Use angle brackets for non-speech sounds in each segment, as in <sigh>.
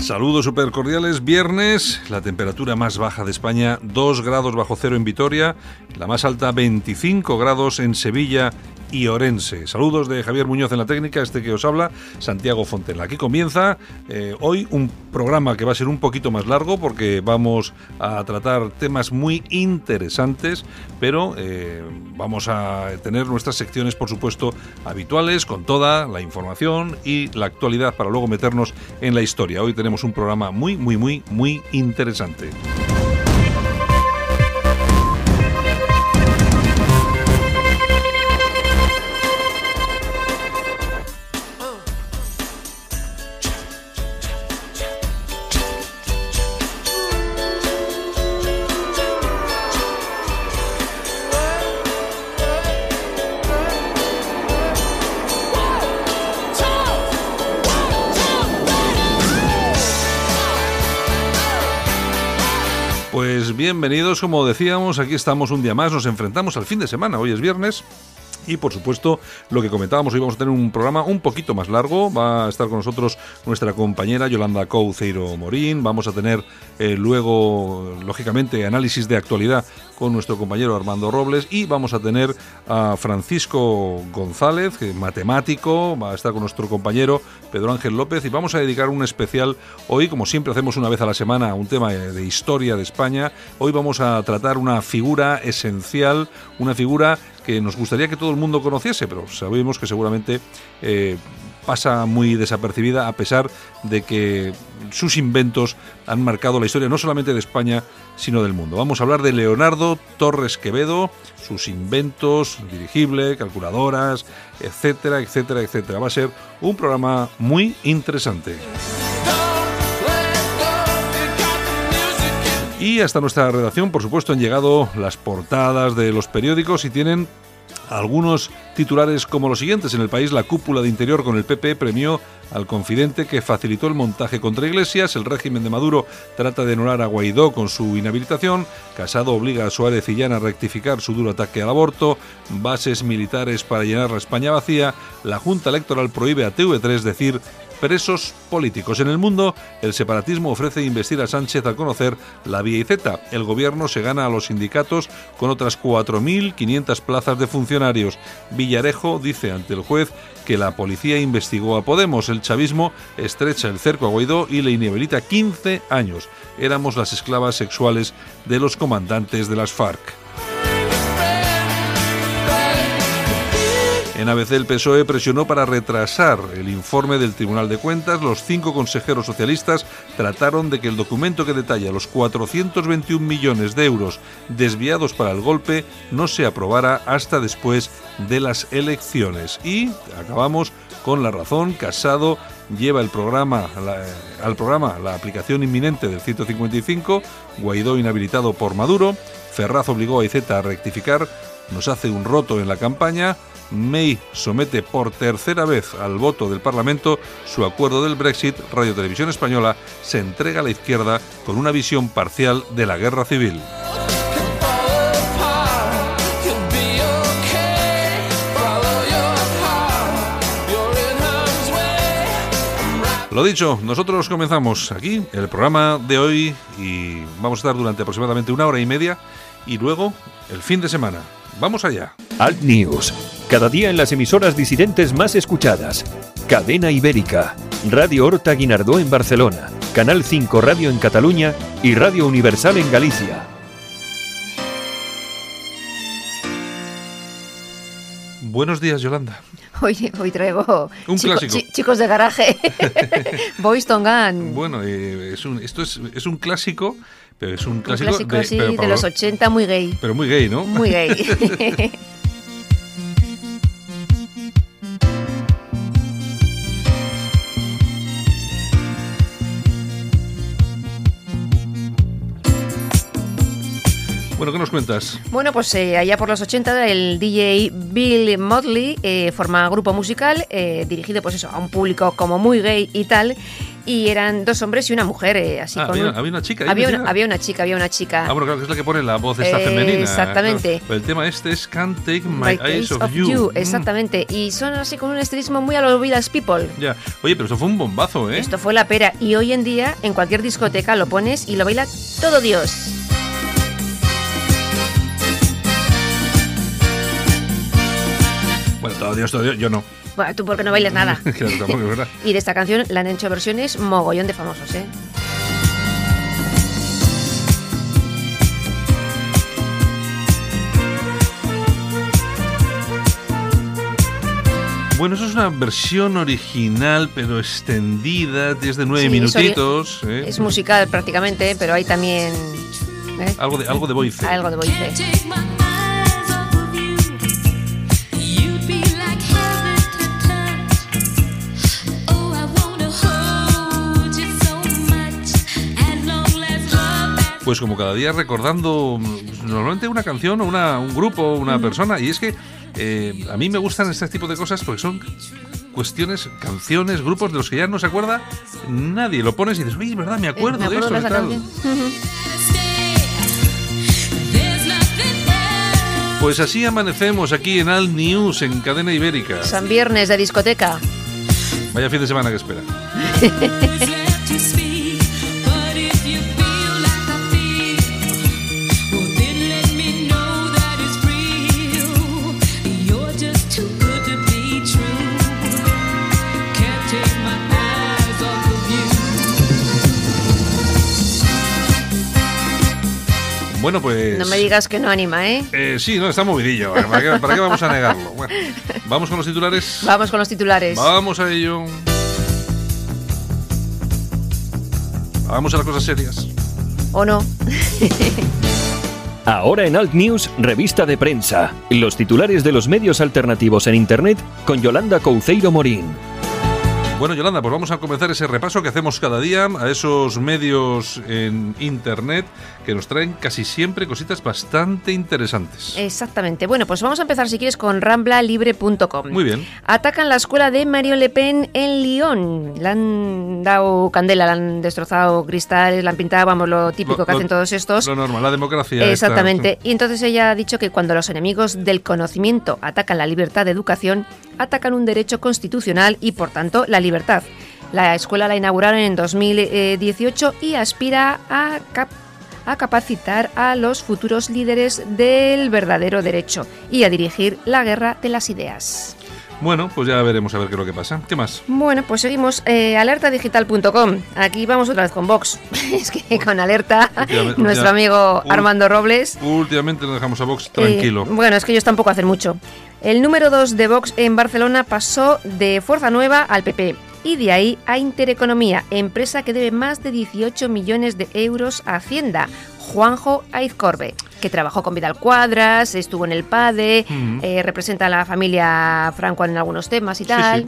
Saludos super cordiales. Viernes, la temperatura más baja de España, 2 grados bajo cero en Vitoria, la más alta 25 grados en Sevilla y Orense. Saludos de Javier Muñoz en la técnica, este que os habla, Santiago Fontela. Aquí comienza eh, hoy un programa que va a ser un poquito más largo porque vamos a tratar temas muy interesantes, pero eh, vamos a tener nuestras secciones, por supuesto, habituales, con toda la información y la actualidad para luego meternos en la historia. Hoy tenemos un programa muy, muy, muy, muy interesante. Bienvenidos, como decíamos, aquí estamos un día más, nos enfrentamos al fin de semana, hoy es viernes. Y por supuesto, lo que comentábamos, hoy vamos a tener un programa un poquito más largo. Va a estar con nosotros nuestra compañera Yolanda Couceiro Morín. Vamos a tener eh, luego, lógicamente, análisis de actualidad con nuestro compañero Armando Robles. Y vamos a tener a Francisco González, que matemático. Va a estar con nuestro compañero Pedro Ángel López. Y vamos a dedicar un especial hoy, como siempre hacemos una vez a la semana, un tema de historia de España. Hoy vamos a tratar una figura esencial, una figura que nos gustaría que todo el mundo conociese, pero sabemos que seguramente eh, pasa muy desapercibida a pesar de que sus inventos han marcado la historia no solamente de España, sino del mundo. Vamos a hablar de Leonardo Torres Quevedo, sus inventos, dirigible, calculadoras, etcétera, etcétera, etcétera. Va a ser un programa muy interesante. Y hasta nuestra redacción, por supuesto, han llegado las portadas de los periódicos y tienen algunos titulares como los siguientes. En el país, la cúpula de interior con el PP premió al confidente que facilitó el montaje contra Iglesias. El régimen de Maduro trata de anular a Guaidó con su inhabilitación. Casado obliga a Suárez y Llana a rectificar su duro ataque al aborto. Bases militares para llenar la España vacía. La Junta Electoral prohíbe a TV3 decir presos políticos. En el mundo, el separatismo ofrece investir a Sánchez al conocer la vía y Z. El gobierno se gana a los sindicatos con otras 4.500 plazas de funcionarios. Villarejo dice ante el juez que la policía investigó a Podemos. El chavismo estrecha el cerco a Guaidó y le inhabilita 15 años. Éramos las esclavas sexuales de los comandantes de las FARC. En ABC el PSOE presionó para retrasar el informe del Tribunal de Cuentas. Los cinco consejeros socialistas trataron de que el documento que detalla los 421 millones de euros desviados para el golpe no se aprobara hasta después de las elecciones. Y acabamos con la razón. Casado lleva el programa, al programa la aplicación inminente del 155. Guaidó inhabilitado por Maduro. Ferraz obligó a IZ a rectificar. Nos hace un roto en la campaña. May somete por tercera vez al voto del Parlamento su acuerdo del Brexit, Radio Televisión Española se entrega a la izquierda con una visión parcial de la guerra civil. Lo dicho, nosotros comenzamos aquí el programa de hoy y vamos a estar durante aproximadamente una hora y media y luego el fin de semana. Vamos allá. Alt News, cada día en las emisoras disidentes más escuchadas. Cadena Ibérica, Radio Horta Guinardó en Barcelona, Canal 5 Radio en Cataluña y Radio Universal en Galicia. Buenos días, Yolanda. Hoy, hoy traigo Un chico- clásico. chi- chicos de garaje. <laughs> Boys Tongan. Bueno, eh, es un, esto es, es un clásico, este, es un clásico, un clásico de, de los 80, muy gay. Pero muy gay, ¿no? Muy gay. <laughs> Bueno, ¿qué nos cuentas? Bueno, pues eh, allá por los 80 el DJ Bill Motley eh, forma grupo musical eh, dirigido pues eso, a un público como muy gay y tal y eran dos hombres y una mujer eh, así Ah, con había, un- había una chica. ahí había, una, había una chica, había una chica. Ah, bueno, claro, que es la que pone la voz esta Eh, femenina. exactamente. claro. El tema este es Can't Take My, My Eyes of, of You. You, Mm, exactamente. Y son así con un estilismo muy a los Village People. ya. Oye, pero eso fue un bombazo, ¿eh? Esto fue la pera y hoy en día en cualquier discoteca lo pones y lo baila todo Dios. Bueno, todo Dios, todo Dios, yo no. Bueno, tú porque no bailas nada. <laughs> Claro, tampoco es verdad. Y de esta canción la han hecho versiones mogollón de famosos, ¿eh? Bueno, eso es una versión original, pero extendida, es de nueve Sí, minutitos. ¿eh? Es musical prácticamente, pero hay también ¿eh? Algo de, algo de voice. algo de voice. Pues como cada día recordando mm, normalmente una canción o una, un grupo, una persona. Y es que eh, a mí me gustan este tipo de cosas porque son cuestiones, canciones, grupos de los que ya no se acuerda nadie. Lo pones y dices, oye, es verdad, me acuerdo, Eh, me acuerdo de eso. esa y tal". canción. stay. There's nothing else. Pues así amanecemos aquí en Al News, en Cadena Ibérica. San Viernes de discoteca. Vaya fin de semana que espera. <laughs> Bueno, pues... No me digas que no anima, ¿eh? Eh, sí, no, está movidillo. ¿Para qué, para qué <laughs> vamos a negarlo? Bueno, <laughs> vamos con los titulares. Vamos con los titulares. Vamos a ello. Vamos a las cosas serias. ¿O no? <laughs> Ahora en Alt News, revista de prensa. Los titulares de los medios alternativos en Internet con Yolanda Couceiro Morín. Bueno, Yolanda, pues vamos a comenzar ese repaso que hacemos cada día a esos medios en Internet que nos traen casi siempre cositas bastante interesantes. Exactamente. Bueno, pues vamos a empezar si quieres con ramblalibre.com. Muy bien. Atacan la escuela de Marion Le Pen en Lyon. Le han dado candela, le han destrozado cristales, la han pintado, vamos, lo típico Lo- que lo- hacen todos estos. Lo normal, la democracia. esta- Exactamente. Y entonces ella ha dicho que cuando los enemigos del conocimiento atacan la libertad de educación, atacan un derecho constitucional y, por tanto, la libertad. La escuela la inauguraron en 2018 y aspira a, cap- a capacitar a los futuros líderes del verdadero derecho y a dirigir la guerra de las ideas. Bueno, pues ya veremos a ver qué es lo que pasa. ¿Qué más? Bueno, pues seguimos. Eh, alertadigital.com. Aquí vamos otra vez con Vox. <laughs> es que con Alerta, <laughs> nuestro amigo Armando Robles. Últimamente lo dejamos a Vox tranquilo. Eh, bueno, es que ellos tampoco hacen mucho. El número 2 de Vox en Barcelona pasó de Fuerza Nueva al PP. Y de ahí a Intereconomía, empresa que debe más de 18 millones de euros a Hacienda. Juanjo Aizcorbe, que trabajó con Vidal Cuadras, estuvo en el PADE, eh, representa a la familia Franco en algunos temas y Sí, tal.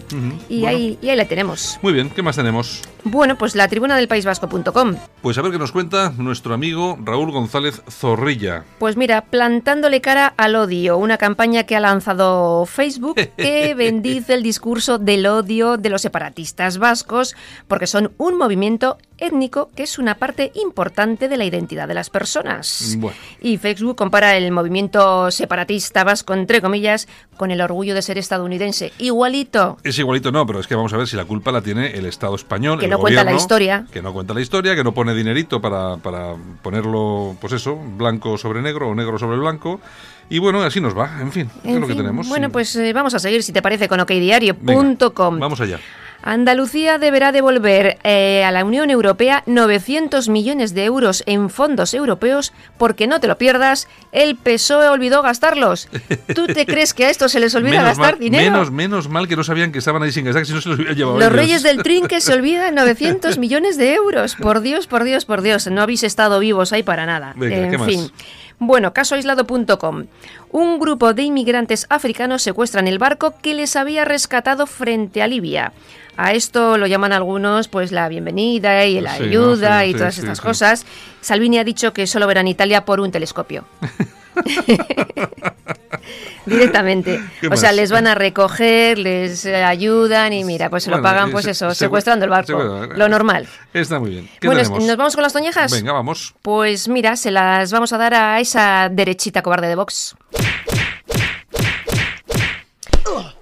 y, Bueno. ahí, y ahí la tenemos. Muy bien, ¿qué más tenemos? Bueno, pues la tribuna del País Vasco.com. Pues a ver qué nos cuenta nuestro amigo Raúl González Zorrilla. Pues mira, plantándole cara al odio, una campaña que ha lanzado Facebook <laughs> que bendice el discurso del odio de los separatistas vascos, porque son un movimiento étnico que es una parte importante de la identidad de las personas. Bueno. Y Facebook compara el movimiento separatista vasco, entre comillas, con el orgullo de ser estadounidense. Igualito. Es igualito, no, pero es que vamos a ver si la culpa la tiene el Estado español. Que el no cuenta la gobierno, historia. Que no cuenta la historia, que no pone dinerito para, para ponerlo, pues eso, blanco sobre negro o negro sobre blanco. Y bueno, así nos va, en fin, es En lo que fin, tenemos. Bueno, pues eh, vamos a seguir, si te parece, con okdiario.com. Vamos allá. Andalucía deberá devolver eh, a la Unión Europea 900 millones de euros en fondos europeos porque no te lo pierdas, el PSOE olvidó gastarlos. ¿Tú te <laughs> crees que a esto se les olvida menos, gastar mal, dinero? menos, menos mal que no sabían que estaban ahí sin gastar, que si no se los hubiera llevado Los ellos. reyes del trinque se <laughs> olvidan 900 millones de euros. Por Dios, por Dios, por Dios. No habéis estado vivos ahí para nada. Venga, en ¿qué más? Bueno, casoaislado.com. Un grupo de inmigrantes africanos secuestran el barco que les había rescatado frente a Libia. A esto lo llaman algunos pues la bienvenida y la Sí, ¿no? ayuda Sí, y sí, todas estas cosas. Salvini ha dicho que solo verán Italia por un telescopio. <laughs> <laughs> Directamente. ¿Qué O sea, les van a recoger, les eh, ayudan y mira, pues se lo pagan, pues se- eso, se- secuestrando el barco. Lo normal. Está muy bien. ¿Qué Bueno, tenemos? ¿nos vamos con las toñejas? Venga, vamos. Pues mira, se las vamos a dar a esa derechita cobarde de Vox.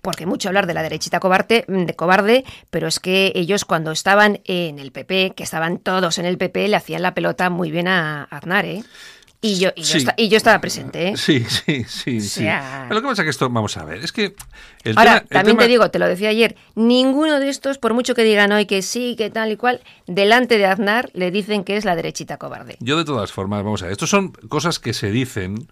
Porque mucho hablar de la derechita cobarde, de cobarde, pero es que ellos cuando estaban en el PP, que estaban todos en el PP, le hacían la pelota muy bien a Aznar, ¿eh? Y yo, y yo, y estaba presente, ¿eh? Sí, sí, sí, sí. Lo que pasa es que esto, vamos a ver, es que el Ahora, tema- el también tema- te digo, te lo decía ayer, ninguno de estos, por mucho que digan hoy que sí, que tal y cual, delante de Aznar le dicen que es la derechita cobarde. Yo de todas formas, vamos a ver, estos son cosas que se dicen,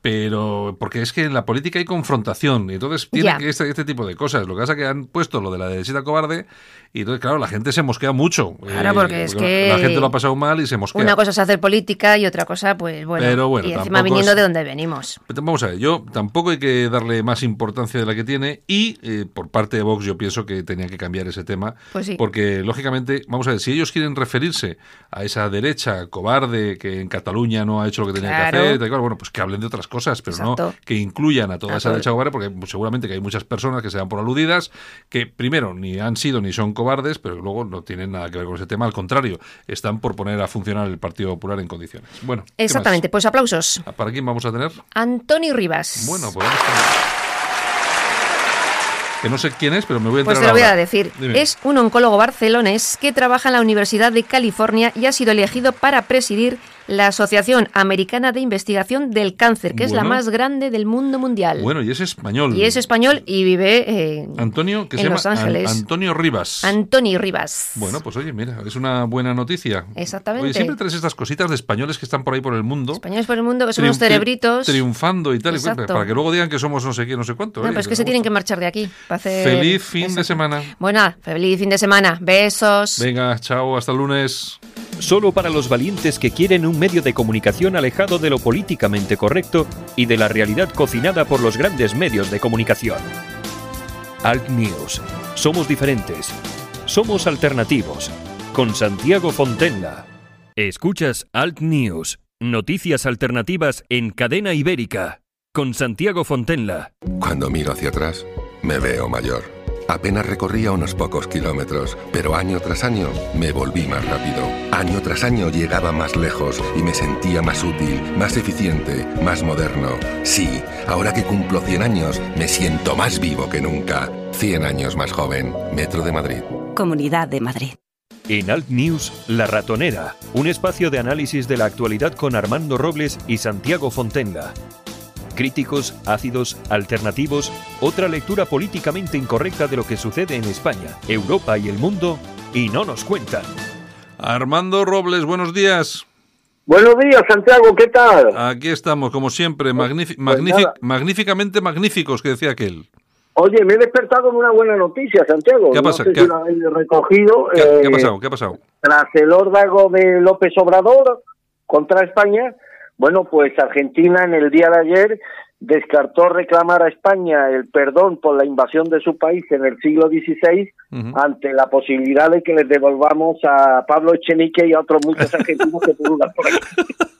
pero porque es que en la política hay confrontación, y entonces tiene que este, este tipo de cosas. Lo que pasa es que han puesto lo de la derechita cobarde, y entonces, claro, la gente se mosquea mucho. Eh, Claro, porque es la- que La gente lo ha pasado mal y se mosquea. Una cosa es hacer política y otra cosa, pues bueno, Pero bueno, y encima viniendo es- de donde venimos. Pero Vamos a ver, yo tampoco hay que darle más importancia de la que tiene y eh, por parte de Vox yo pienso que tenía que cambiar ese tema Pues sí. porque lógicamente, vamos a ver, si ellos quieren referirse a esa derecha cobarde que en Cataluña no ha hecho lo que tenía Claro. que hacer, tal cual, bueno, pues que hablen de otras cosas, pero Exacto. no que incluyan a toda A esa derecha cobarde porque seguramente que hay muchas personas que se dan por aludidas que primero ni han sido ni son cobardes, pero luego no tienen nada que ver con ese tema, al contrario, están por poner a funcionar el Partido Popular en condiciones. Bueno. Exactamente, pues aplausos. ¿Para quién vamos a tener? Antonio Rivas. Bueno, pues vamos Que no sé quién es, pero me voy a Pues te lo voy a decir. Dime. Es un oncólogo barcelonés que trabaja en la Universidad de California y ha sido elegido para presidir la Asociación Americana de Investigación del Cáncer, que es la más grande del mundo mundial. Bueno, y es español. y es español y vive en Antonio, que en se llama Los Ángeles. An- Antonio Rivas. Antonio Rivas. bueno, pues oye, mira, es una buena noticia. Exactamente. Oye, siempre traes estas cositas de españoles que están por ahí por el mundo. Españoles por el mundo, que son unos cerebritos. Triunfando y tal, y cual, para que luego digan que somos no sé qué, no sé cuánto. No, oye, pero es que se tienen que marchar de aquí. para hacer- Feliz fin de semana. Bueno, feliz fin de semana. Besos. Venga, chao, hasta el lunes. Solo para los valientes que quieren un medio de comunicación alejado de lo políticamente correcto y de la realidad cocinada por los grandes medios de comunicación. Alt News. Somos diferentes. Somos alternativos. Con Santiago Fontenla. Escuchas Alt News. Noticias alternativas en cadena ibérica. Con Santiago Fontenla. Cuando miro hacia atrás, me veo mayor. Apenas recorría unos pocos kilómetros, pero año tras año me volví más rápido. Año tras año llegaba más lejos y me sentía más útil, más eficiente, más moderno. Sí, ahora que cumplo 100 años, me siento más vivo que nunca. 100 años más joven. Metro de Madrid. Comunidad de Madrid. En Alt News, La Ratonera, un espacio de análisis de la actualidad con Armando Robles y Santiago Fontenla. Críticos, ácidos, alternativos, otra lectura políticamente incorrecta de lo que sucede en España, Europa y el mundo, y no nos cuentan. Armando Robles, buenos días. Buenos días, Santiago, ¿qué tal? Aquí estamos, como siempre, pues nada. magníficamente magníficos, que decía aquel. Oye, me he despertado con una buena noticia, Santiago. ¿Qué pasa? No sé ¿Qué- si lo habéis recogido. ¿Qué, eh, qué ha pasado? ¿Qué ha pasado? Tras el órdago de López Obrador contra España, bueno, pues Argentina en el día de ayer descartó reclamar a España el perdón por la invasión de su país en el siglo XVI ante la posibilidad de que les devolvamos a Pablo Echenique y a otros muchos argentinos que pululan por aquí. <laughs>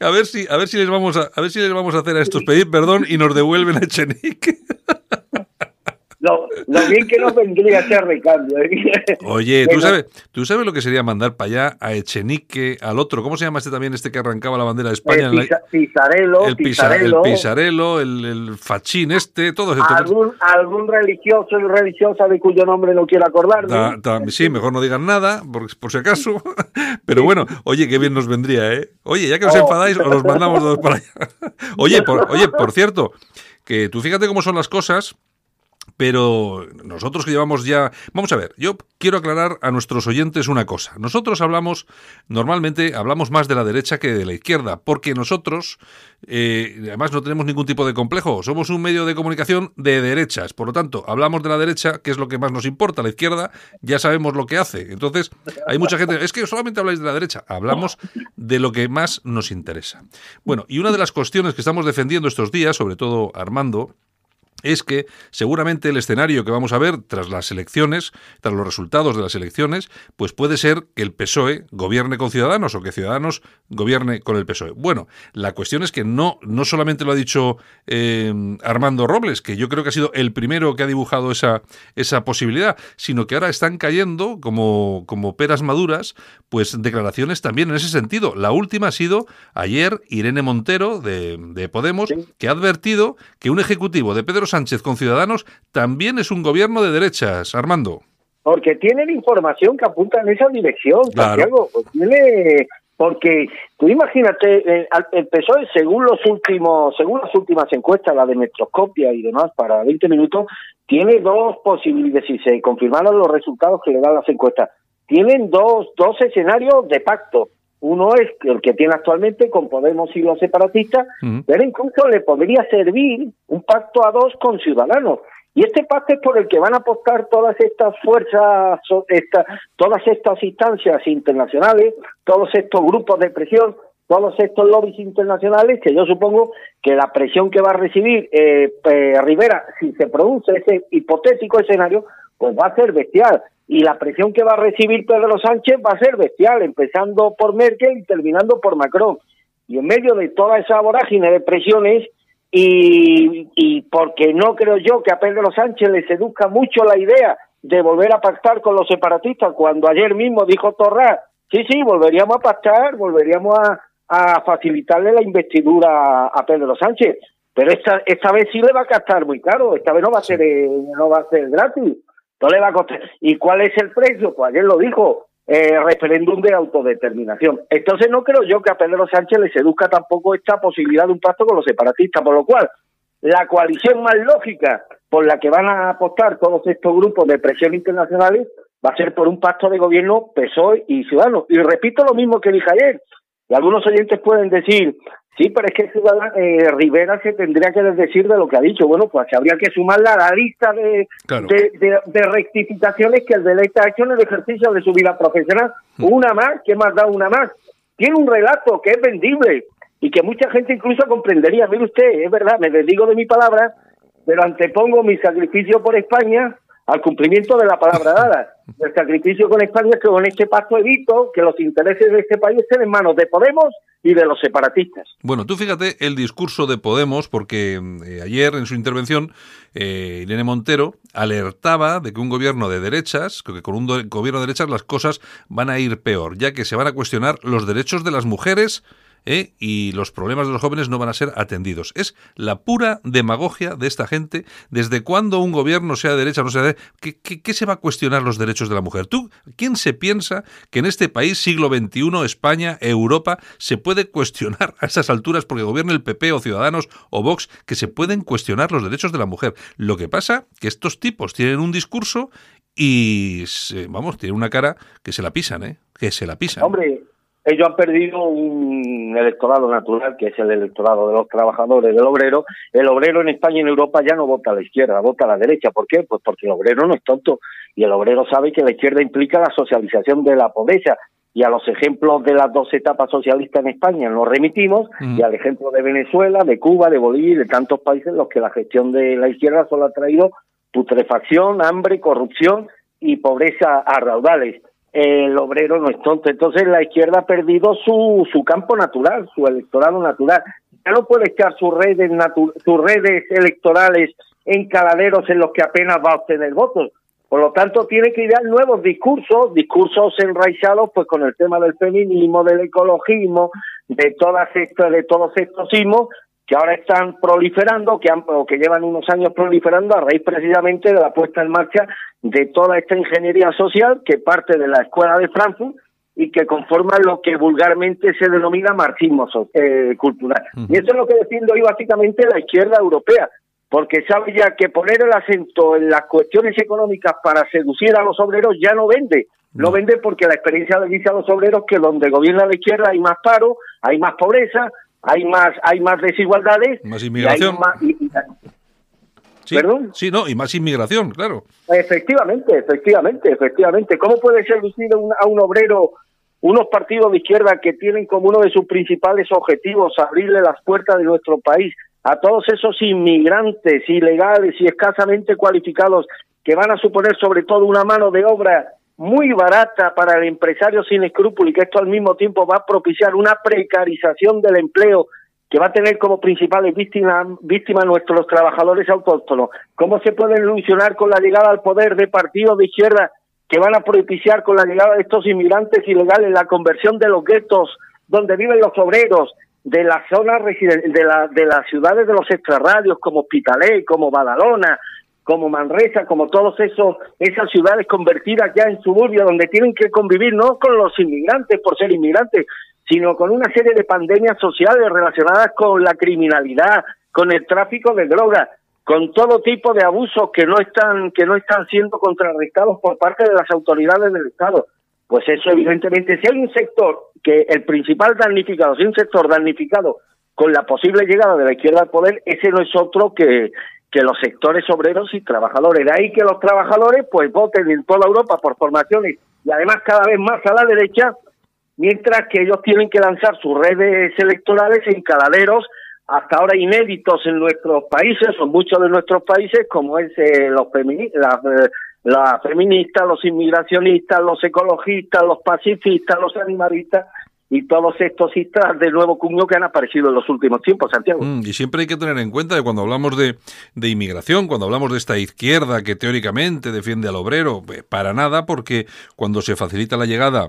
A ver si, a ver si les vamos a, a ver si les vamos a hacer a estos pedir perdón y nos devuelven a Echenique. Lo, lo bien que nos vendría ese recambio. ¿eh? <laughs> Oye, ¿tú sabes, ¿tú sabes lo que sería mandar para allá a Echenique, al otro? ¿Cómo se llama este también, este que arrancaba la bandera de España? la- Pisa- Pisarello, el, pisa- el el, el fachín este, todos estos. algún, algún religioso y religiosa de cuyo nombre no quiero acordarme. Sí, mejor no digan nada, por, por si acaso. <laughs> Pero bueno, oye, qué bien nos vendría, ¿eh? Oye, ya que os Oh. enfadáis, os los mandamos todos para allá. <laughs> Oye, por, oye, por cierto, que tú fíjate cómo son las cosas, Pero nosotros que llevamos ya... Vamos a ver, yo quiero aclarar a nuestros oyentes una cosa. Nosotros hablamos, normalmente hablamos más de la derecha que de la izquierda, porque nosotros, eh, además no tenemos ningún tipo de complejo, somos un medio de comunicación de derechas, por lo tanto, hablamos de la derecha, que es lo que más nos importa, la izquierda ya sabemos lo que hace. Entonces, hay mucha gente, es que solamente habláis de la derecha, hablamos de lo que más nos interesa. Bueno, y una de las cuestiones que estamos defendiendo estos días, sobre todo Armando, es que seguramente el escenario que vamos a ver tras las elecciones, tras los resultados de las elecciones, pues puede ser que el PSOE gobierne con Ciudadanos o que Ciudadanos gobierne con el PSOE. Bueno, la cuestión es que no, no solamente lo ha dicho eh, Armando Robles, que yo creo que ha sido el primero que ha dibujado esa, esa posibilidad, sino que ahora están cayendo como, como peras maduras, pues declaraciones también en ese sentido. La última ha sido ayer Irene Montero de, de Podemos, que ha advertido que un ejecutivo de Pedro Sánchez con Ciudadanos también es un gobierno de derechas, Armando. Porque tienen información que apunta en esa dirección, Claro. Santiago. Pues tiene, porque tú imagínate, eh, el PSOE, según los últimos, según las últimas encuestas, la de Metroscopia y demás, para 20 minutos, tiene dos posibilidades, si se confirmaron los resultados que le dan las encuestas, tienen dos, dos escenarios de pacto. Uno es el que tiene actualmente con Podemos y los separatistas, Ujú. pero incluso le podría servir un pacto a dos con Ciudadanos. Y este pacto es por el que van a apostar todas estas fuerzas, esta- todas estas instancias internacionales, todos estos grupos de presión, todos estos lobbies internacionales, que yo supongo que la presión que va a recibir eh, eh, Rivera, si se produce ese hipotético escenario, pues va a ser bestial. Y la presión que va a recibir Pedro Sánchez va a ser bestial, empezando por Merkel y terminando por Macron. Y en medio de toda esa vorágine de presiones, y, y porque no creo yo que a Pedro Sánchez le seduzca mucho la idea de volver a pactar con los separatistas, cuando ayer mismo dijo Torra, sí, sí, volveríamos a pactar, volveríamos a, a facilitarle la investidura a Pedro Sánchez, pero esta, esta vez sí le va a costar muy caro, esta vez no va a ser eh, no va a ser gratis, no le va a costar. ¿Y cuál es el precio? Pues ayer lo dijo, eh, referéndum de autodeterminación. Entonces no creo yo que a Pedro Sánchez le seduzca tampoco esta posibilidad de un pacto con los separatistas, por lo cual la coalición más lógica por la que van a apostar todos estos grupos de presión internacionales va a ser por un pacto de gobierno PSOE y Ciudadanos. Y repito lo mismo que dije ayer. Y algunos oyentes pueden decir, sí, pero es que eh, Rivera se tendría que desdecir de lo que ha dicho. Bueno, pues habría que sumarla a la lista de, Claro. de, de- de rectificaciones que el deleite ha hecho en el ejercicio de su vida profesional. Una más, ¿qué más da una más? Tiene un relato que es vendible y que mucha gente incluso comprendería. Mire usted, es verdad, me desdigo de mi palabra, pero antepongo mi sacrificio por España al cumplimiento de la palabra dada. <laughs> El sacrificio con España es que con este pacto evito que los intereses de este país estén en manos de Podemos y de los separatistas. Bueno, tú fíjate el discurso de Podemos, porque eh, ayer en su intervención eh, Irene Montero alertaba de que un gobierno de derechas, que con un gobierno de derechas las cosas van a ir peor, ya que se van a cuestionar los derechos de las mujeres ¿eh? y los problemas de los jóvenes no van a ser atendidos. Es la pura demagogia de esta gente. ¿Desde cuándo un gobierno, sea de derecha o no sea de ¿qué, qué, qué se va a cuestionar los derechos de la mujer? ¿Tú, quién se piensa que en este país, siglo XXI, España, Europa, se puede cuestionar a esas alturas porque gobierne el PP o Ciudadanos o Vox, que se pueden cuestionar los derechos de la mujer? Lo que pasa que estos tipos tienen un discurso y, se- vamos, tienen una cara que se la pisan, ¿eh? Que se la pisan. Hombre, ellos han perdido un electorado natural, que es el electorado de los trabajadores, del obrero. El obrero en España y en Europa ya no vota a la izquierda, vota a la derecha. ¿Por qué? Pues porque el obrero no es tonto y el obrero sabe que la izquierda implica la socialización de la pobreza. Y a los ejemplos de las dos etapas socialistas en España nos remitimos, Mm. y al ejemplo de Venezuela, de Cuba, de Bolivia y de tantos países en los que la gestión de la izquierda solo ha traído putrefacción, hambre, corrupción y pobreza a raudales el obrero no es tonto. Entonces la izquierda ha perdido su, su campo natural, su electorado natural. Ya no puede echar sus redes, sus redes electorales en caladeros en los que apenas va a obtener votos. Por lo tanto, tiene que idear nuevos discursos, discursos enraizados pues con el tema del feminismo, del ecologismo, de todas estas, de todos estos sismos que ahora están proliferando, que han, o que llevan unos años proliferando a raíz precisamente de la puesta en marcha de toda esta ingeniería social que parte de la escuela de Frankfurt y que conforma lo que vulgarmente se denomina marxismo eh, cultural. Y eso es lo que defiendo hoy básicamente la izquierda europea. porque sabe ya que poner el acento en las cuestiones económicas para seducir a los obreros ya no vende. No vende porque la experiencia le dice a los obreros que donde gobierna la izquierda hay más paro, hay más pobreza, hay más hay más desigualdades, Más y hay inmigración. más- y- Sí, ¿Perdón? sí, no, y más inmigración, claro. Efectivamente, efectivamente, efectivamente. ¿Cómo puede seducir a un, a un obrero unos partidos de izquierda que tienen como uno de sus principales objetivos abrirle las puertas de nuestro país a todos esos inmigrantes ilegales y escasamente cualificados que van a suponer sobre todo una mano de obra muy barata para el empresario sin escrúpulos y que esto al mismo tiempo va a propiciar una precarización del empleo que va a tener como principales víctimas víctimas nuestros trabajadores autóctonos. ¿Cómo se pueden ilusionar con la llegada al poder de partidos de izquierda que van a propiciar con la llegada de estos inmigrantes ilegales la conversión de los guetos donde viven los obreros, de las zonas de, la, de las ciudades de los extrarradios como Hospitalet, como Badalona, como Manresa, como todos esos esas ciudades convertidas ya en suburbios donde tienen que convivir no con los inmigrantes por ser inmigrantes, sino con una serie de pandemias sociales relacionadas con la criminalidad, con el tráfico de drogas, con todo tipo de abusos que no están que no están siendo contrarrestados por parte de las autoridades del Estado. Pues eso evidentemente si hay un sector que el principal damnificado, si hay un sector damnificado con la posible llegada de la izquierda al poder, ese no es otro que que los sectores obreros y trabajadores. De ahí que los trabajadores pues voten en toda Europa por formaciones y además cada vez más a la derecha, mientras que ellos tienen que lanzar sus redes electorales en caladeros hasta ahora inéditos en nuestros países, o muchos de nuestros países, como es eh, los femini- las, eh, las feministas, los inmigracionistas, los ecologistas, los pacifistas, los animalistas y todos estos istas de nuevo cuño que han aparecido en los últimos tiempos, Santiago. Mm, y siempre hay que tener en cuenta que cuando hablamos de, de inmigración, cuando hablamos de esta izquierda que teóricamente defiende al obrero, eh, para nada, porque cuando se facilita la llegada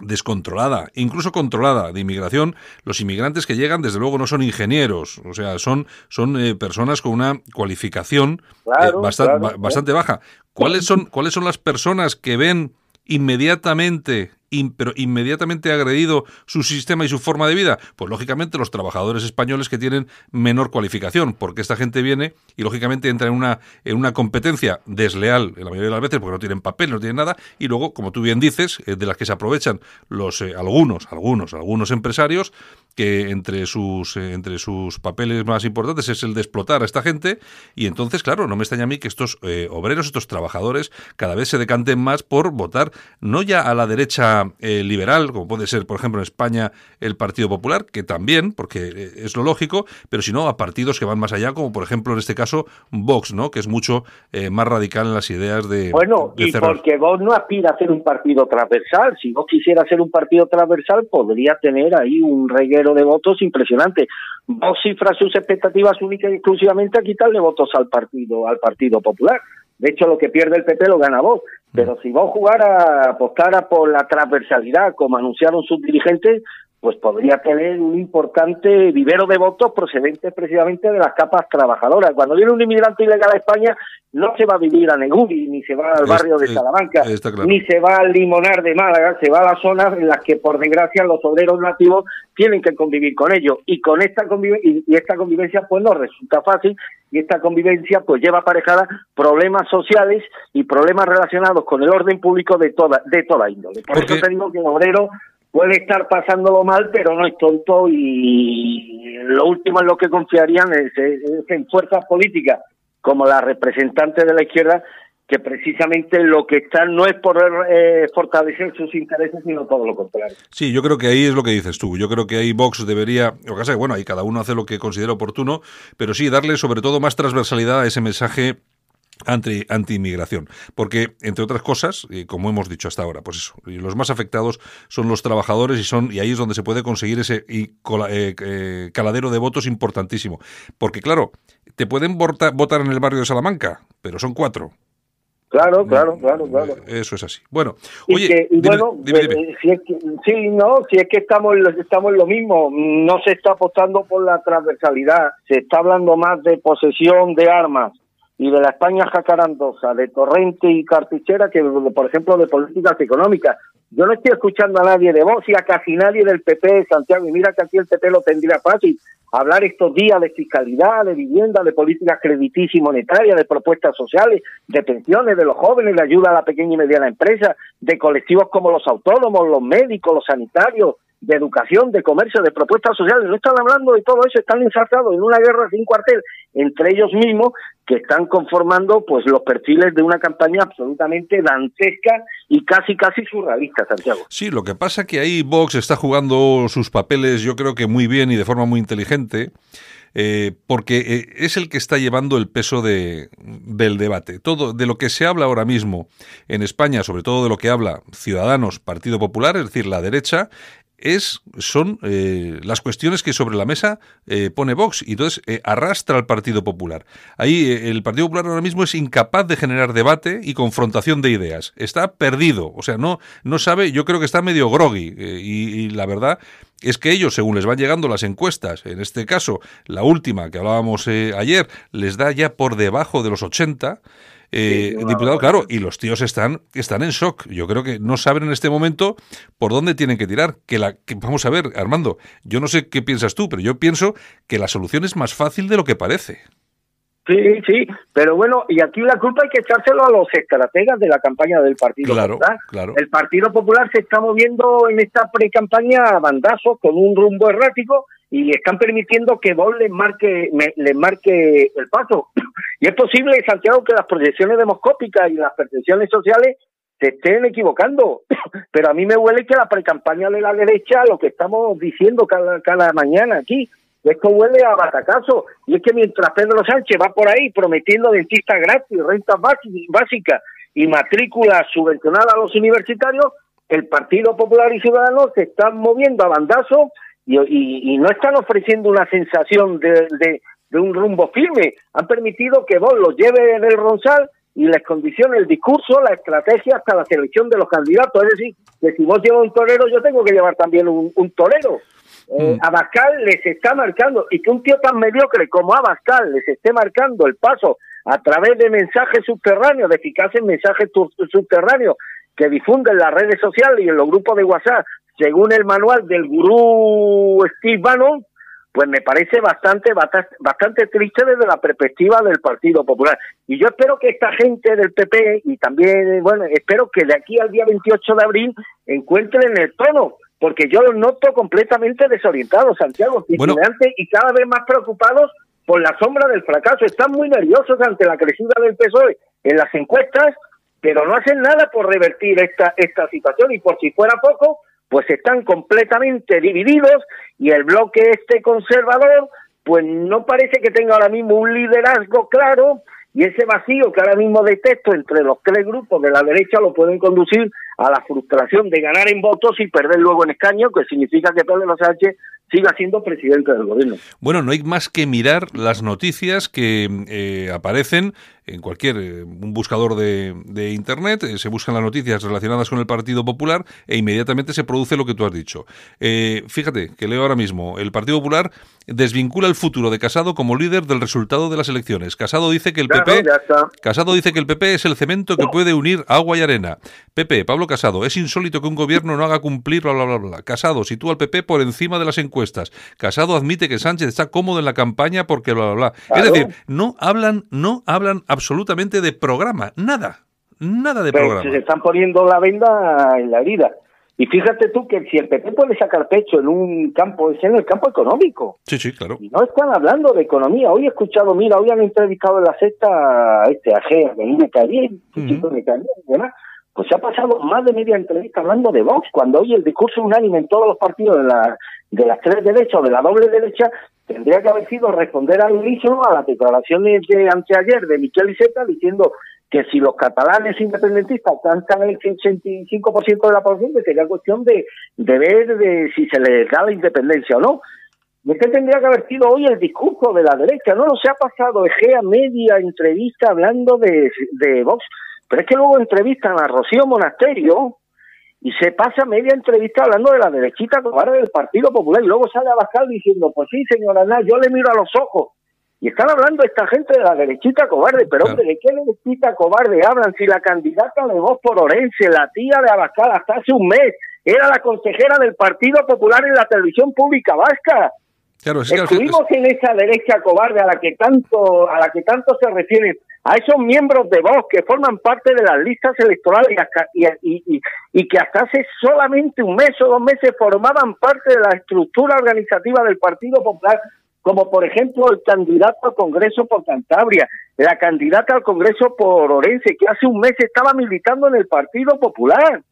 descontrolada, incluso controlada de inmigración, los inmigrantes que llegan desde luego no son ingenieros, o sea, son, son eh, personas con una cualificación Claro, eh, bastan- claro, ba- claro. bastante baja. ¿Cuáles son, ¿Cuáles son las personas que ven inmediatamente, pero inmediatamente agredido su sistema y su forma de vida? Pues lógicamente los trabajadores españoles que tienen menor cualificación, porque esta gente viene y lógicamente entra en una, en una competencia desleal en la mayoría de las veces porque no tienen papel, no tienen nada, y luego, como tú bien dices, eh, de las que se aprovechan los eh, algunos, algunos, algunos empresarios que entre sus eh, entre sus papeles más importantes es el de explotar a esta gente y entonces claro no me extraña a mí que estos eh, obreros estos trabajadores cada vez se decanten más por votar no ya a la derecha eh, liberal como puede ser por ejemplo en España el Partido Popular que también porque eh, es lo lógico pero sino a partidos que van más allá como por ejemplo en este caso Vox no que es mucho eh, más radical en las ideas de Bueno, de y porque vos no aspira a ser un partido transversal. Si vos quisiera ser un partido transversal, podría tener ahí un reguero de votos impresionante. Vos cifra sus expectativas únicas y exclusivamente a quitarle votos al partido, al Partido Popular. De hecho, lo que pierde el PP lo gana vos. Pero si vos jugara, apostara por la transversalidad, como anunciaron sus dirigentes, pues podría tener un importante vivero de votos procedentes precisamente de las capas trabajadoras. Cuando viene un inmigrante ilegal a España, no se va a vivir a Neguri, ni se va al Es- barrio de Salamanca, claro. ni se va al Limonar de Málaga, se va a las zonas en las que, por desgracia, los obreros nativos tienen que convivir con ellos. Y con esta, convive- y, y esta convivencia, pues no resulta fácil, y esta convivencia, pues lleva aparejada problemas sociales y problemas relacionados con el orden público de toda, de toda índole. Por Porque- eso te digo que el obrero puede estar pasándolo mal, pero no es tonto y lo último en lo que confiarían es, en fuerzas políticas como la representante de la izquierda que precisamente lo que están no es por eh, fortalecer sus intereses, sino todo lo contrario. Sí, yo creo que ahí es lo que dices tú. Yo creo que ahí Vox debería, o que sea, bueno, ahí cada uno hace lo que considera oportuno, pero sí darle sobre todo más transversalidad a ese mensaje anti, anti-inmigración. Porque, entre otras cosas, y como hemos dicho hasta ahora, pues eso, los más afectados son los trabajadores y son y ahí es donde se puede conseguir ese y cola- eh, eh, caladero de votos importantísimo. Porque, claro, te pueden vota- votar en el barrio de Salamanca, pero son cuatro. Claro, claro, claro, claro. Eso es así. Bueno, Y oye, que, y dime, bueno, dime, eh, dime. Si es que, sí, no, si es que estamos, estamos lo mismo, no se está apostando por la transversalidad, se está hablando más de posesión de armas y de la España jacarandosa, de torrente y cartuchera, que por ejemplo de políticas económicas. Yo no estoy escuchando a nadie de Vox y a casi nadie del PP, Santiago, y mira que aquí el PP lo tendría fácil. Hablar estos días de fiscalidad, de vivienda, de políticas crediticia y monetaria, de propuestas sociales, de pensiones de los jóvenes, de ayuda a la pequeña y mediana empresa, de colectivos como los autónomos, los médicos, los sanitarios, de educación, de comercio, de propuestas sociales. No están hablando de todo eso, están ensartados en una guerra sin cuartel entre ellos mismos que están conformando pues los perfiles de una campaña absolutamente dantesca y casi casi surrealista, Santiago. Sí, lo que pasa que ahí Vox está jugando sus papeles, yo creo que muy bien y de forma muy inteligente. eh, porque eh, es el que está llevando el peso de, del debate. Todo de lo que se habla ahora mismo en España, sobre todo de lo que habla Ciudadanos, Partido Popular, es decir, la derecha, es son eh, las cuestiones que sobre la mesa eh, pone Vox y entonces eh, arrastra al Partido Popular. Ahí eh, el Partido Popular ahora mismo es incapaz de generar debate y confrontación de ideas. Está perdido, o sea, no no sabe, yo creo que está medio groggy y, y la verdad es que ellos, según les van llegando las encuestas, en este caso la última que hablábamos eh, ayer, les da ya por debajo de los 80 eh, Sí, diputado, claro, y los tíos están, están en shock. Yo creo que no saben en este momento por dónde tienen que tirar. Que la, que, vamos a ver, Armando, yo no sé qué piensas tú, pero yo pienso que la solución es más fácil de lo que parece. Sí, sí, pero bueno, y aquí la culpa hay que echárselo a los estrategas de la campaña del Partido Claro, Popular. claro. El Partido Popular se está moviendo en esta pre-campaña a bandazos con un rumbo errático y están permitiendo que Vox les marque, me- les marque el paso. <clears throat> Y es posible, Santiago, que las proyecciones demoscópicas y las percepciones sociales se estén equivocando. <clears throat> Pero a mí me huele que la pre-campaña de la derecha, lo que estamos diciendo cada, cada mañana aquí, esto huele a batacazo. Y es que mientras Pedro Sánchez va por ahí prometiendo dentistas gratis, rentas básicas y matrículas subvencionadas a los universitarios, el Partido Popular y Ciudadanos se están moviendo a bandazo y, y- y no están ofreciendo una sensación de, de- de un rumbo firme. Han permitido que Vox los lleve del Ronsal y les condicione el discurso, la estrategia hasta la selección de los candidatos. Es decir, que si vos llevas un torero, yo tengo que llevar también un, un torero. Eh, Mm. Abascal les está marcando, y que un tío tan mediocre como Abascal les esté marcando el paso a través de mensajes subterráneos, de eficaces mensajes subterráneos que difunden las redes sociales y en los grupos de WhatsApp, según el manual del gurú Steve Bannon, pues me parece bastante, bastante triste desde la perspectiva del Partido Popular. Y yo espero que esta gente del PP y también, bueno, espero que de aquí al día 28 de abril encuentren el tono, porque yo los noto completamente desorientados, Santiago, Bueno. y cada vez más preocupados por la sombra del fracaso. Están muy nerviosos ante la crecida del PSOE en las encuestas, pero no hacen nada por revertir esta, esta situación y por si fuera poco, pues están completamente divididos y el bloque este conservador pues no parece que tenga ahora mismo un liderazgo claro y ese vacío que ahora mismo detecto entre los tres grupos de la derecha lo pueden conducir a la frustración de ganar en votos y perder luego en escaño, que significa que Pedro Sánchez siga siendo presidente del gobierno. Bueno, no hay más que mirar las noticias que eh, aparecen en cualquier eh, un buscador de, de internet, eh, se buscan las noticias relacionadas con el Partido Popular e inmediatamente se produce lo que tú has dicho. Eh, fíjate que leo ahora mismo, el Partido Popular desvincula el futuro de Casado como líder del resultado de las elecciones. Casado dice que el PP. Casado dice que el PP es el cemento que puede unir agua y arena. PP, Pablo Casado, es insólito que un gobierno no haga cumplir bla bla bla bla. Casado sitúa al PP por encima de las encuestas. Casado admite que Sánchez está cómodo en la campaña porque bla bla bla. Es decir, no hablan, no hablan absolutamente de programa, nada, nada de Pues programa. se están poniendo la venda en la herida. Y fíjate tú que si el PP puede sacar pecho en un campo, es en el campo económico. Sí, sí, claro. Y no están hablando de economía. Hoy he escuchado, mira, hoy han entrevistado en la sexta a este AG, a mí me cae bien, chico me cae bien y demás. Pues se ha pasado más de media entrevista hablando de Vox, cuando hoy el discurso unánime en todos los partidos de, la, de las tres derechas o de la doble derecha tendría que haber sido responder al unísono a las declaraciones de anteayer de Michel Iceta diciendo que si los catalanes independentistas alcanzan el 65% de la población, que sería cuestión de, de ver de si se les da la independencia o no. ¿De qué tendría que haber sido hoy el discurso de la derecha? No, no se ha pasado Egea media entrevista hablando de, de Vox, pero es que luego entrevistan a Rocío Monasterio y se pasa media entrevista hablando de la derechita ahora del Partido Popular y luego sale Abascal diciendo, pues sí, señora Ana, yo le miro a los ojos Y están hablando esta gente de la derechita cobarde, pero Claro. hombre, ¿de qué derechita cobarde hablan si la candidata de voz por Orense, la tía de Abascal, hasta hace un mes, era la consejera del Partido Popular en la televisión pública vasca? Claro, es que Estuvimos en esa derecha cobarde a la que tanto a la que tanto se refieren a esos miembros de Vox que forman parte de las listas electorales y, hasta- y, y- y- y que hasta hace solamente un mes o dos meses formaban parte de la estructura organizativa del Partido Popular, como por ejemplo el candidato al Congreso por Cantabria, la candidata al Congreso por Orense, que hace un mes estaba militando en el Partido Popular.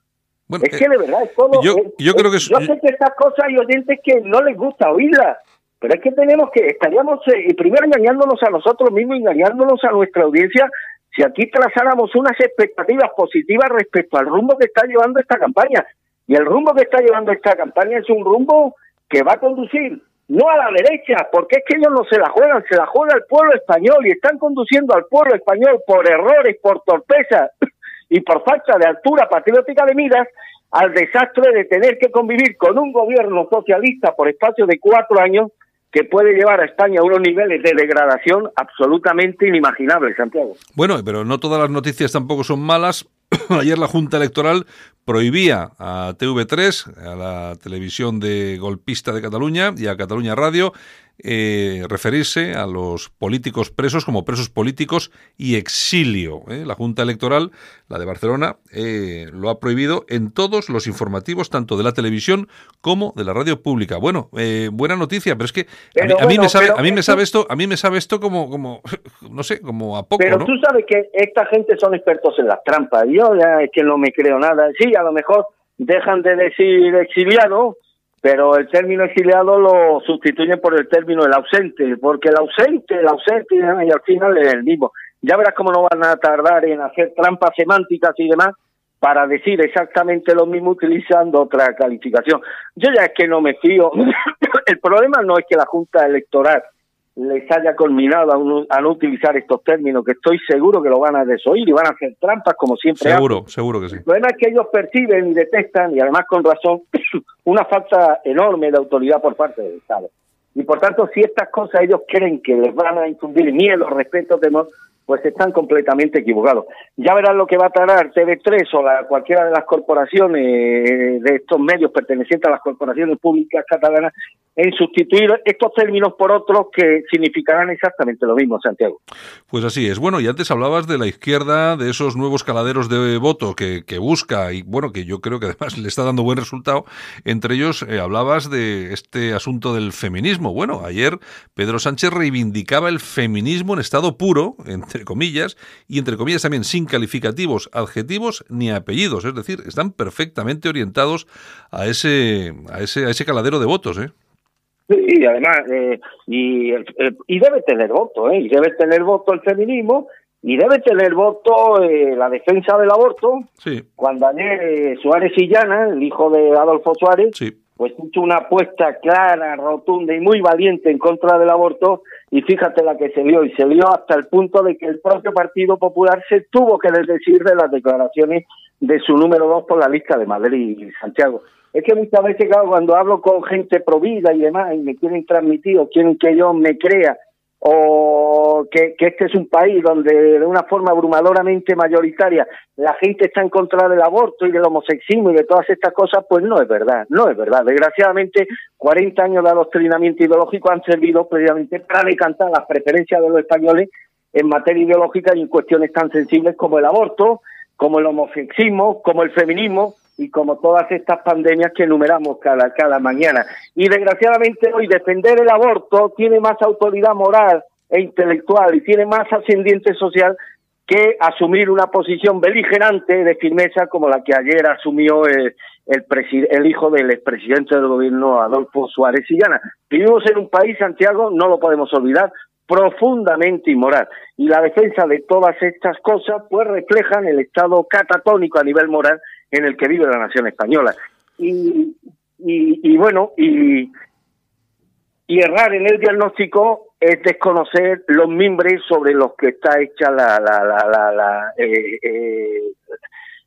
bueno, Es eh, que de verdad es todo. yo- es- yo creo que es- Yo sé que estas cosas hay oyentes que no les gusta oírlas, pero es que tenemos que. Estaríamos eh, primero engañándonos a nosotros mismos, engañándonos a nuestra audiencia, si aquí trazáramos unas expectativas positivas respecto al rumbo que está llevando esta campaña. Y el rumbo que está llevando esta campaña es un rumbo que va a conducir no a la derecha, porque es que ellos no se la juegan, se la juega el pueblo español y están conduciendo al pueblo español por errores, por torpeza <laughs> y por falta de altura patriótica de miras al desastre de tener que convivir con un gobierno socialista por espacio de cuatro años que puede llevar a España a unos niveles de degradación absolutamente inimaginables, Santiago. Bueno, pero no todas las noticias tampoco son malas. <clears throat> Ayer la Junta Electoral prohibía a TV3, a la televisión de golpista de Cataluña y a Cataluña Radio, eh, referirse a los políticos presos como presos políticos y exilio. ¿eh? La Junta Electoral, la de Barcelona, eh, lo ha prohibido en todos los informativos, tanto de la televisión como de la radio pública. Bueno, eh, buena noticia, pero es que a mí, a me sabe, a mí me esto- sabe esto, a mí me sabe esto como, como, <laughs> no sé, como a poco, Pero ¿no? tú sabes que esta gente son expertos en las trampas. Yo ya es que no me creo nada. Sí, a lo mejor dejan de decir exiliado, pero el término exiliado lo sustituyen por el término el ausente, porque el ausente, el ausente, y al final es el mismo. Ya verás cómo no van a tardar en hacer trampas semánticas y demás para decir exactamente lo mismo utilizando otra calificación. Yo ya es que no me fío. <coughs> el problema no es que la Junta Electoral les haya culminado a, no- a no utilizar estos términos, que estoy seguro que lo van a desoír y van a hacer trampas como siempre hacen. Seguro, seguro que sí. El problema es que ellos perciben y detectan, y además con razón, <clears throat> una falta enorme de autoridad por parte del Estado. Y por tanto, si estas cosas ellos creen que les van a infundir miedo, respeto, temor, pues están completamente equivocados. Ya verán lo que va a tardar TV3 o la, cualquiera de las corporaciones eh, de estos medios pertenecientes a las corporaciones públicas catalanas en sustituir estos términos por otros que significarán exactamente lo mismo, Santiago. Pues así es. Bueno, y antes hablabas de la izquierda, de esos nuevos caladeros de voto que, que busca y bueno, que yo creo que además <laughs> le está dando buen resultado. Entre ellos eh, hablabas de este asunto del feminismo. Bueno, ayer Pedro Sánchez reivindicaba el feminismo en estado puro, <laughs> entre comillas, y entre comillas también sin calificativos, adjetivos ni apellidos. Es decir, están perfectamente orientados a ese, a ese, a ese caladero de votos, ¿eh? Sí, y además, eh, y, el- el- y debe tener voto, ¿eh? Y debe tener voto el feminismo, y debe tener voto eh, la defensa del aborto, Sí, cuando ayer eh, Suárez y Llana, el hijo de Adolfo Suárez, sí. pues hizo una apuesta clara, rotunda y muy valiente en contra del aborto, y fíjate la que se dio, y se dio hasta el punto de que el propio Partido Popular se tuvo que desdecir de las declaraciones de su número dos por la lista de Madrid y Santiago. Es que muchas veces, claro, cuando hablo con gente provida y demás, y me quieren transmitir o quieren que yo me crea, o que, que este es un país donde de una forma abrumadoramente mayoritaria la gente está en contra del aborto y del homosexismo y de todas estas cosas, pues no es verdad, no es verdad. Desgraciadamente, 40 años de adoctrinamiento ideológico han servido precisamente para decantar las preferencias de los españoles en materia ideológica y en cuestiones tan sensibles como el aborto, como el homosexismo, como el feminismo y como todas estas pandemias que enumeramos cada, mañana. Y desgraciadamente hoy defender el aborto tiene más autoridad moral e intelectual y tiene más ascendiente social que asumir una posición beligerante de firmeza como la que ayer asumió el, el, el hijo del expresidente del gobierno Adolfo Suárez Sillana. Vivimos en un país, Santiago, no lo podemos olvidar, profundamente inmoral. Y la defensa de todas estas cosas, pues reflejan el estado catatónico a nivel moral en el que vive la nación española. Y, y, y bueno, y, y errar en el diagnóstico es desconocer los mimbres sobre los que está hecha la, la, la, la, eh, eh,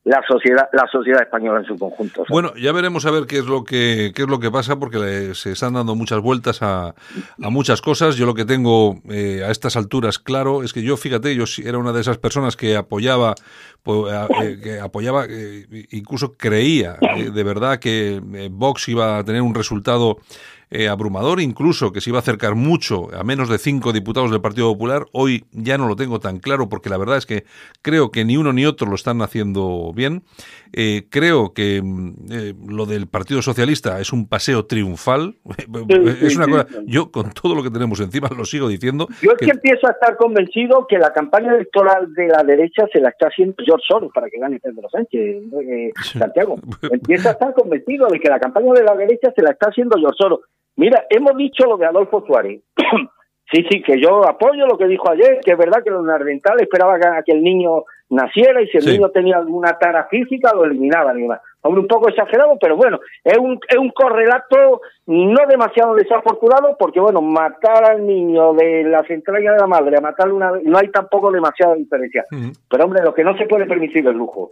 la sociedad la sociedad española en su conjunto. Bueno, ya veremos a ver qué es lo que qué es lo que pasa porque le- se están dando muchas vueltas a, a muchas cosas. Yo lo que tengo eh, a estas alturas claro es que yo, fíjate, yo era una de esas personas que apoyaba eh, que apoyaba eh, incluso creía eh, de verdad que Vox iba a tener un resultado eh, abrumador, incluso que se iba a acercar mucho a menos de cinco diputados del Partido Popular. Hoy ya no lo tengo tan claro porque la verdad es que creo que ni uno ni otro lo están haciendo bien. Eh, creo que mm, eh, lo del Partido Socialista es un paseo triunfal. <laughs> es una cosa. Yo con todo lo que tenemos encima lo sigo diciendo. Yo es que- que empiezo a estar convencido que la campaña electoral de la derecha se la está haciendo George Soros para que gane Pedro Sánchez, eh, Santiago. <laughs> Empiezo a estar convencido de que la campaña de la derecha se la está haciendo George Soros. Mira, hemos dicho lo de Adolfo Suárez. <clears throat> sí, sí, que yo apoyo lo que dijo ayer, que es verdad que los nardentales esperaban a que el niño naciera y si el Sí. niño tenía alguna tara física lo eliminaban y demás. Hombre, un poco exagerado, pero bueno, es un, es un correlato no demasiado desafortunado porque, bueno, matar al niño de las entrañas de la madre a matarle una vez, no hay tampoco demasiada diferencia. Pero, hombre, lo que no se puede permitir es el lujo.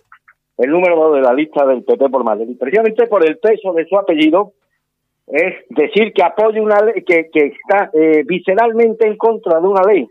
El número dos de la lista del PP por Madrid. Precisamente por el peso de su apellido, es decir que apoya una ley, que, que está eh, visceralmente en contra de una ley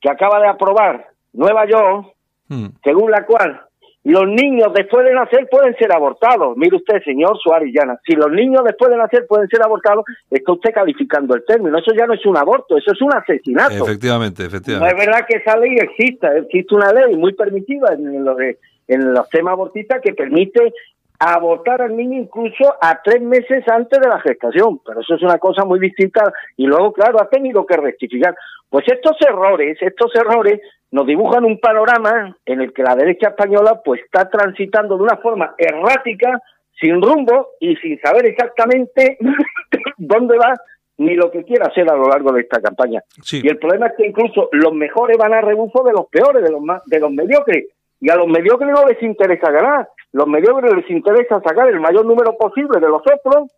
que acaba de aprobar Nueva York, Mm. según la cual los niños después de nacer pueden ser abortados. Mire usted, señor Suárez Llana, si los niños después de nacer pueden ser abortados, está usted calificando el término. Eso ya no es un aborto, eso es un asesinato. Efectivamente, No es efectivamente. verdad que esa ley exista, existe una ley muy permisiva en los, de- en los temas abortistas que permite abortar al niño incluso a tres meses antes de la gestación, pero eso es una cosa muy distinta y luego, claro, ha tenido que rectificar. Pues estos errores, estos errores nos dibujan un panorama en el que la derecha española pues está transitando de una forma errática, sin rumbo y sin saber exactamente <laughs> dónde va ni lo que quiere hacer a lo largo de esta campaña. Sí. Y el problema es que incluso los mejores van a rebufo de los peores, de los más, de los mediocres. Y a los mediocres no les interesa ganar. Los mediocres les interesa sacar el mayor número posible de los otros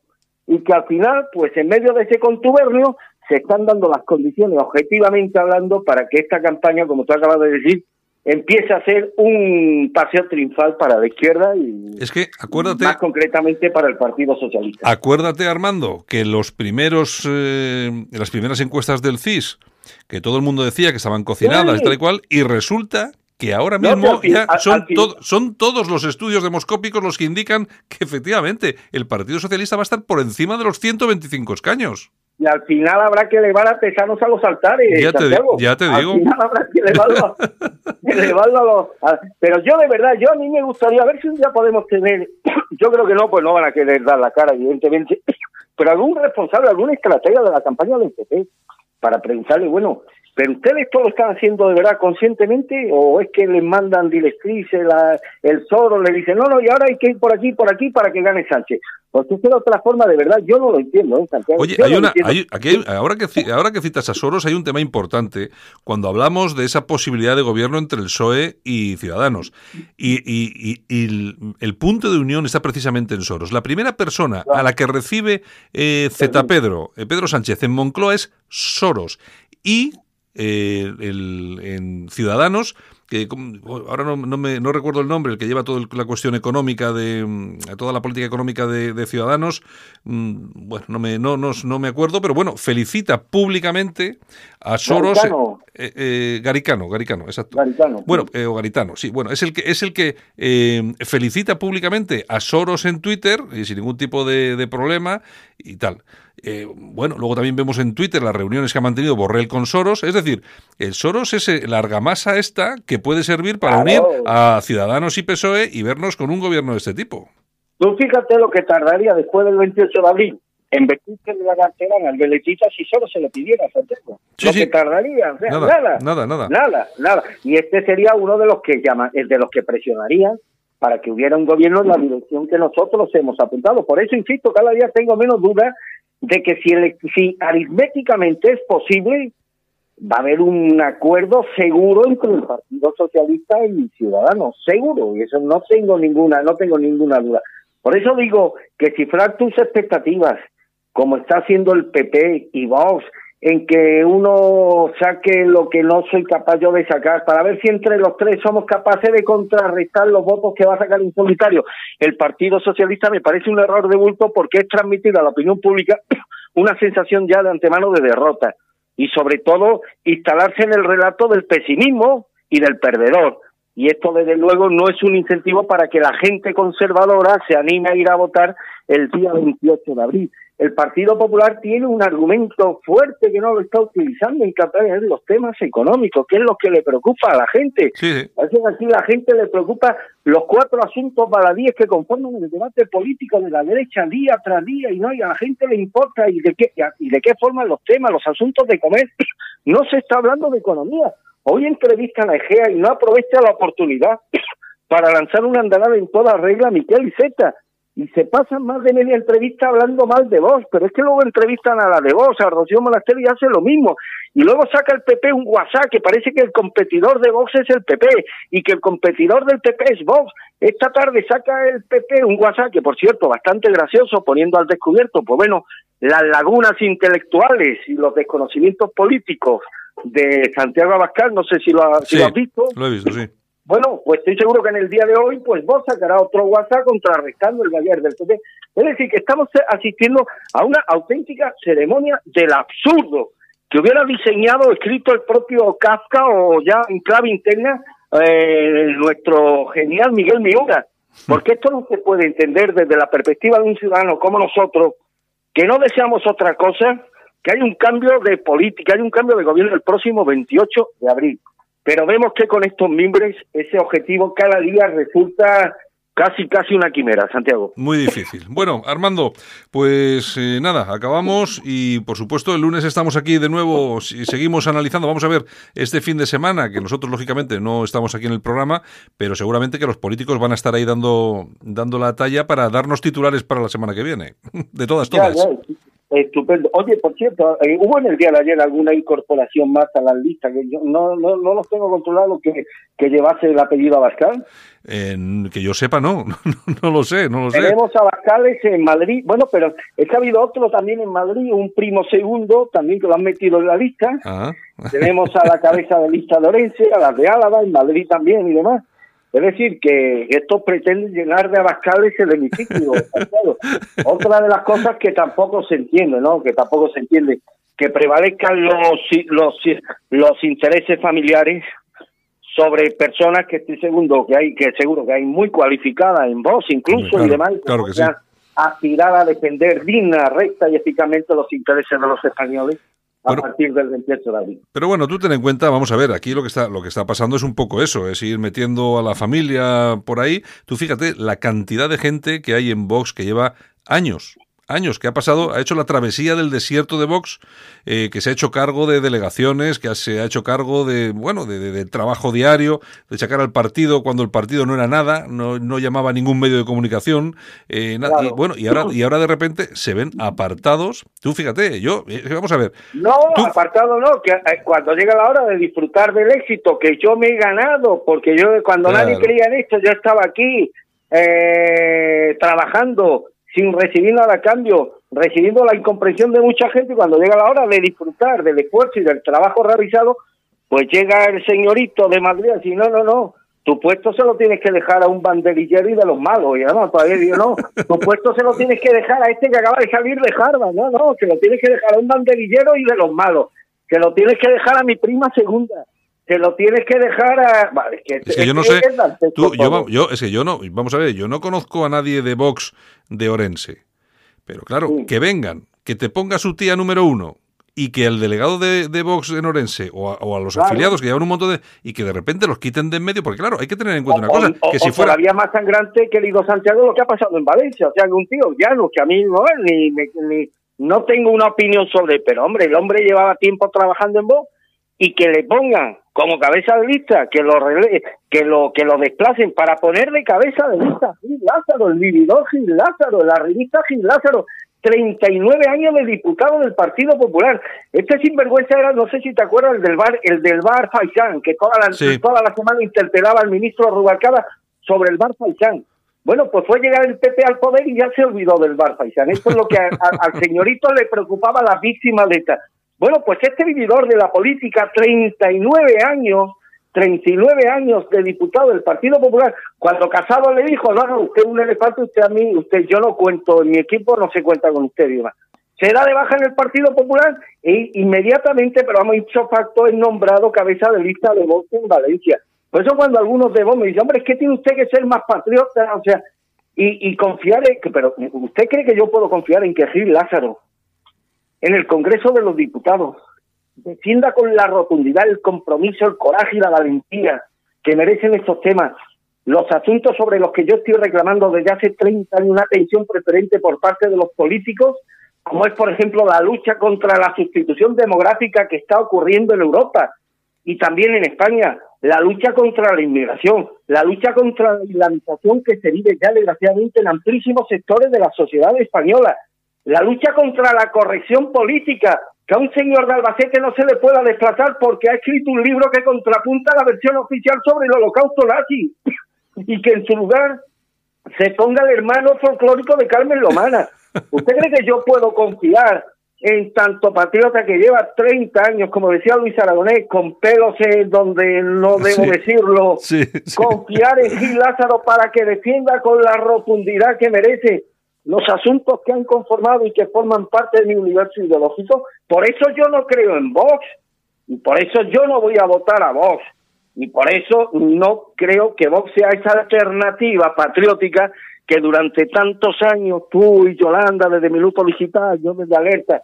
y que al final, pues en medio de ese contubernio, se están dando las condiciones, objetivamente hablando, para que esta campaña, como tú acabas de decir, empiece a ser un paseo triunfal para la izquierda y Es que acuérdate. más concretamente para el Partido Socialista. Acuérdate, Armando, que los primeros, eh, las primeras encuestas del CIS, que todo el mundo decía que estaban cocinadas Sí. y tal y cual, y resulta que ahora mismo fin- ya son, to- son todos los estudios demoscópicos los que indican que efectivamente el Partido Socialista va a estar por encima de los 125 escaños. Y al final habrá que elevar a tesanos a los altares. Ya te ya te Al digo. final habrá que elevarlo, <laughs> elevarlo a los. a- pero yo, de verdad, yo a mí me gustaría a ver si un día podemos tener. <clears throat> Yo creo que no, pues no van a querer dar la cara, evidentemente. <clears throat> Pero algún responsable, alguna estratega de la campaña del PP para preguntarle, bueno, ¿pero ustedes todo lo están haciendo de verdad conscientemente o es que les mandan directrices, la, el Zoro le dice, no, no, y ahora hay que ir por aquí, por aquí para que gane Sánchez? Porque es otra forma, de verdad, yo no lo entiendo, ¿eh, Santiago? Oye, hay no una, hay- aquí hay- ahora, que, ahora que citas a Soros, hay un tema importante cuando hablamos de esa posibilidad de gobierno entre el PSOE y Ciudadanos. Y, y- y- y el, el punto de unión está precisamente en Soros. La primera persona a la que recibe eh, Z Pedro, eh, Pedro Sánchez en Moncloa es Soros. Y eh, el- en Ciudadanos, que ahora no, no me, no recuerdo el nombre, el que lleva toda la cuestión económica de mm, toda la política económica de, de Ciudadanos, mm, bueno, no me, no, no, no me acuerdo, pero bueno, felicita públicamente a Soros. Garicano. eh, eh, Garicano, Garicano, exacto. Garicano. Bueno, eh, o Garitano, sí, bueno, es el que es el que felicita públicamente a Soros en Twitter y sin ningún tipo de, de problema y tal. Eh, bueno, luego también vemos en Twitter las reuniones que ha mantenido Borrell con Soros, es decir, el Soros es eh, la argamasa esta que puede servir para unir a Ciudadanos y PSOE y vernos con un gobierno de este tipo. Tú fíjate lo que tardaría después del 28 de abril en vestirse de la cartera al Beletita si solo se le pidiera Santiago. Sí, lo sí. que tardaría, o sea, Nada, nada, nada, nada. nada, nada. Y este sería uno de los que llama, es de los que presionarían para que hubiera un gobierno en la dirección que nosotros hemos apuntado. Por eso, insisto, cada día tengo menos duda de que si, ele- si aritméticamente es posible, va a haber un acuerdo seguro entre el Partido Socialista y Ciudadanos, seguro, y eso no tengo ninguna, no tengo ninguna duda. Por eso digo que cifrar tus expectativas, como está haciendo el PP y Vox, en que uno saque lo que no soy capaz yo de sacar, para ver si entre los tres somos capaces de contrarrestar los votos que va a sacar en solitario el Partido Socialista, me parece un error de bulto porque es transmitir a la opinión pública <coughs> una sensación ya de antemano de derrota y sobre todo instalarse en el relato del pesimismo y del perdedor. Y esto, desde luego, no es un incentivo para que la gente conservadora se anime a ir a votar el día 28 de abril. El Partido Popular tiene un argumento fuerte que no lo está utilizando en campaña, es los temas económicos, que es lo que le preocupa a la gente. Sí. Parece que aquí la gente le preocupa los cuatro asuntos baladíes que conforman el debate político de la derecha día tras día y no y a la gente le importa y de qué y de qué forma los temas, los asuntos de comer. <clears throat> No se está hablando de economía. Hoy entrevistan a Egea y no aprovecha la oportunidad <coughs> para lanzar una andanada en toda regla a Miquel Iceta y se pasan más de media entrevista hablando mal de Vox, pero es que luego entrevistan a la de Vox, a Rocío Monasterio y hace lo mismo. Y luego saca el PP un WhatsApp que parece que el competidor de Vox es el PP y que el competidor del PP es Vox. Esta tarde saca el PP un WhatsApp que, por cierto, bastante gracioso, poniendo al descubierto, pues bueno, las lagunas intelectuales y los desconocimientos políticos de Santiago Abascal, no sé si lo, ha- si lo has visto. Lo he visto, sí. Bueno, pues estoy seguro que en el día de hoy, pues vos sacará otro WhatsApp contrarrestando el de ayer del PP. Es decir, que estamos asistiendo a una auténtica ceremonia del absurdo que hubiera diseñado, escrito el propio Kafka o ya en clave interna eh, nuestro genial Miguel Miura. Porque esto no se puede entender desde la perspectiva de un ciudadano como nosotros, que no deseamos otra cosa, que hay un cambio de política, hay un cambio de gobierno el próximo 28 de abril. Pero vemos que con estos mimbres ese objetivo cada día resulta casi, casi una quimera, Santiago. Muy difícil. Bueno, Armando, pues eh, nada, acabamos y por supuesto el lunes estamos aquí de nuevo y seguimos analizando. Vamos a ver este fin de semana, que nosotros lógicamente no estamos aquí en el programa, pero seguramente que los políticos van a estar ahí dando, dando la talla para darnos titulares para la semana que viene. <laughs> De todas, Ya, todas. ya, estupendo. Oye, por cierto, eh, hubo en el día de ayer alguna incorporación más a la lista, que yo no, no, no los tengo controlados que, que llevase el apellido Abascal. En- que yo sepa, no, <laughs> no, no lo sé, no lo sé. Tenemos Abascales en Madrid, bueno, pero es que ha habido otro también en Madrid, un primo segundo, también que lo han metido en la lista. Ah, Tenemos a la cabeza de lista de Orense, a las de Álava, en Madrid también y demás. Es decir, que estos pretenden llenar de abascales el hemiciclo. <laughs> Otra de las cosas que tampoco se entiende, ¿no? Que tampoco se entiende, que prevalezcan los, los, los intereses familiares sobre personas que estoy seguro que hay, que seguro que hay muy cualificadas en voz incluso Claro, y demás, claro que sí. aspirar a defender digna, recta y eficazmente los intereses de los españoles a Bueno. partir del 28 de abril. Pero bueno, tú ten en cuenta, vamos a ver, aquí lo que está lo que está pasando es un poco eso, es ir metiendo a la familia por ahí. Tú fíjate la cantidad de gente que hay en Vox que lleva años, años que ha pasado, ha hecho la travesía del desierto de Vox, eh, que se ha hecho cargo de delegaciones, que se ha hecho cargo de bueno, de, de- de trabajo diario, de sacar al partido cuando el partido no era nada, no, no llamaba a ningún medio de comunicación, eh, Claro. y bueno, y ahora y ahora de repente se ven apartados. Tú fíjate, yo eh, vamos a ver, No, Tú- apartado no, que eh, cuando llega la hora de disfrutar del éxito que yo me he ganado, porque yo cuando Claro. nadie creía en esto, yo estaba aquí eh, trabajando sin recibir nada a cambio, recibiendo la incomprensión de mucha gente, y cuando llega la hora de disfrutar del esfuerzo y del trabajo realizado, pues llega el señorito de Madrid así, no, no, no, tu puesto se lo tienes que dejar a un banderillero y de los malos, y no, todavía digo, no, tu puesto se lo tienes que dejar a este que acaba de salir de Harvard, no, no, se lo tienes que dejar a un banderillero y de los malos, se lo tienes que dejar a mi prima segunda, se lo tienes que dejar a... Vale, que, Es que yo no sé, tú, yo, es que yo no, vamos a ver, yo no conozco a nadie de Vox de Orense, pero claro, Sí. que vengan, que te ponga su tía número uno y que el delegado de, de Vox en Orense o a, o a los Claro. afiliados que llevan un montón de... y que de repente los quiten de en medio, porque claro, hay que tener en cuenta una cosa, o- que si fuera... todavía más sangrante, querido Santiago, lo que ha pasado en Valencia. O sea, que un tío llano, que a mí no, ni, ni, ni- no tengo una opinión sobre, pero hombre, el hombre llevaba tiempo trabajando en Vox y que le pongan como cabeza de lista, que lo rele- que lo que lo desplacen para ponerle cabeza de lista a Gil Lázaro, el vividor Gil Lázaro, la revista Gil Lázaro, 39 años de diputado del Partido Popular. Este sinvergüenza era, no sé si te acuerdas, el del bar, el del bar Faisán, que toda la, Sí. toda la semana interpelaba al ministro Rubalcaba sobre el bar Faisán. Bueno, pues fue llegar el PP al poder y ya se olvidó del bar Faisán. Esto es lo que a- a- al señorito le preocupaba a las víctimas de esta. Bueno, pues este vividor de la política, 39 años, 39 años de diputado del Partido Popular, cuando Casado le dijo, no, no, usted es un elefante, usted a mí, usted, yo no cuento, en mi equipo no se cuenta con usted, y demás. Se da de baja en el Partido Popular e inmediatamente, pero vamos, hecho facto, es nombrado cabeza de lista de Vox en Valencia. Por eso cuando algunos de Vox me dicen, hombre, es que tiene usted que ser más patriota, o sea, y, confiar en pero ¿usted cree que yo puedo confiar en que Gil Lázaro, en el Congreso de los Diputados, defienda con la rotundidad, el compromiso, el coraje y la valentía que merecen estos temas, los asuntos sobre los que yo estoy reclamando desde hace 30 años una atención preferente por parte de los políticos, como es, por ejemplo, la lucha contra la sustitución demográfica que está ocurriendo en Europa y también en España, la lucha contra la inmigración, la lucha contra la islamización que se vive ya desgraciadamente en amplísimos sectores de la sociedad española, la lucha contra la corrección política, que a un señor de Albacete no se le pueda desplazar porque ha escrito un libro que contrapunta la versión oficial sobre el holocausto nazi <laughs> y que en su lugar se ponga el hermano folclórico de Carmen Lomana. <laughs> ¿Usted cree que yo puedo confiar en tanto patriota que lleva 30 años, como decía Luis Aragonés, con pelos en donde no debo Sí. decirlo, Sí, sí. confiar en Gil Lázaro para que defienda con la rotundidad que merece los asuntos que han conformado y que forman parte de mi universo ideológico. Por eso yo no creo en Vox y por eso yo no voy a votar a Vox y por eso no creo que Vox sea esa alternativa patriótica que durante tantos años tú y Yolanda desde Minuto Digital, yo desde Alerta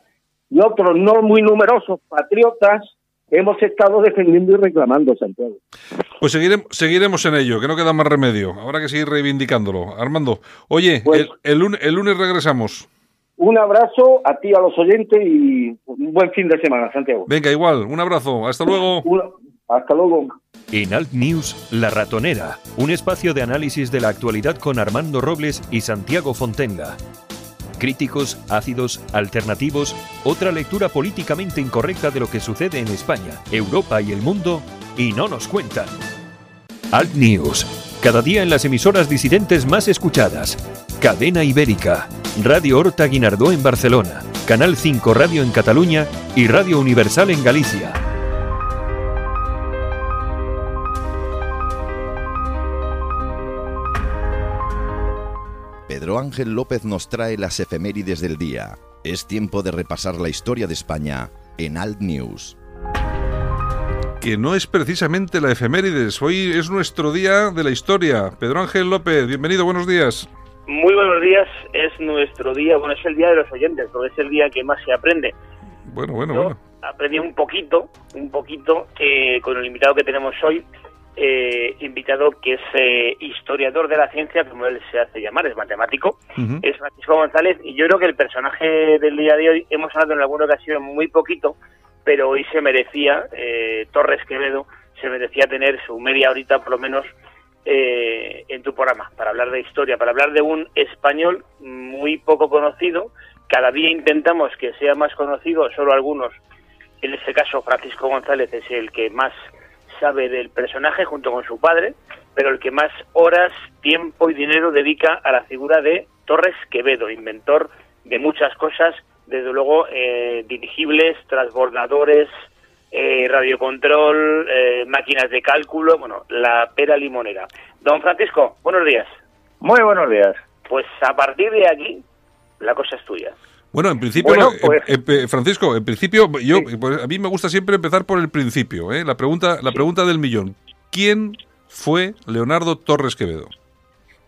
y otros no muy numerosos patriotas hemos estado defendiendo y reclamando, Santiago. Pues seguiremos, seguiremos en ello, que no queda más remedio. Habrá que seguir reivindicándolo. Armando, oye, Pues- el, el lunes, el lunes regresamos. Un abrazo a ti, a los oyentes y un buen fin de semana, Santiago. Venga, igual, un abrazo. Hasta luego. Una- hasta luego. En Alt News, La Ratonera, un espacio de análisis de la actualidad con Armando Robles y Santiago Fontenga. Críticos, ácidos, alternativos, otra lectura políticamente incorrecta de lo que sucede en España, Europa y el mundo, y no nos cuentan. Alt News, cada día en las emisoras disidentes más escuchadas. Cadena Ibérica, Radio Horta Guinardó en Barcelona, Canal 5 Radio en Cataluña y Radio Universal en Galicia. Pedro Ángel López nos trae las efemérides del día. Es tiempo de repasar la historia de España en Alt News. Que no es precisamente la efemérides. Hoy es nuestro día de la historia. Pedro Ángel López, bienvenido, buenos días. Muy buenos días, es nuestro día, bueno, es el día de los oyentes, porque es el día que más se aprende. Bueno, bueno, Yo bueno. aprendí un poquito, un poquito eh, con el invitado que tenemos hoy, eh, invitado que es eh, historiador de la ciencia, como él se hace llamar, es matemático, es Francisco González, y yo creo que el personaje del día de hoy, hemos hablado en alguna ocasión muy poquito, pero hoy se merecía, eh, Torres Quevedo, se merecía tener su media horita por lo menos eh, en tu programa, para hablar de historia, para hablar de un español muy poco conocido. Cada día intentamos que sea más conocido, solo algunos. En este caso, Francisco González es el que más sabe del personaje junto con su padre, pero el que más horas, tiempo y dinero dedica a la figura de Torres Quevedo, inventor de muchas cosas, desde luego eh, dirigibles, transbordadores, eh, radiocontrol, eh, máquinas de cálculo, bueno, la pera limonera. Don Francisco, buenos días. Muy buenos días. Pues a partir de aquí, la cosa es tuya. Bueno, en principio, Bueno, eh, pues- eh, eh, Francisco, en principio, yo, pues, a mí me gusta siempre empezar por el principio, ¿eh? la pregunta, la pregunta del millón. ¿Quién fue Leonardo Torres Quevedo?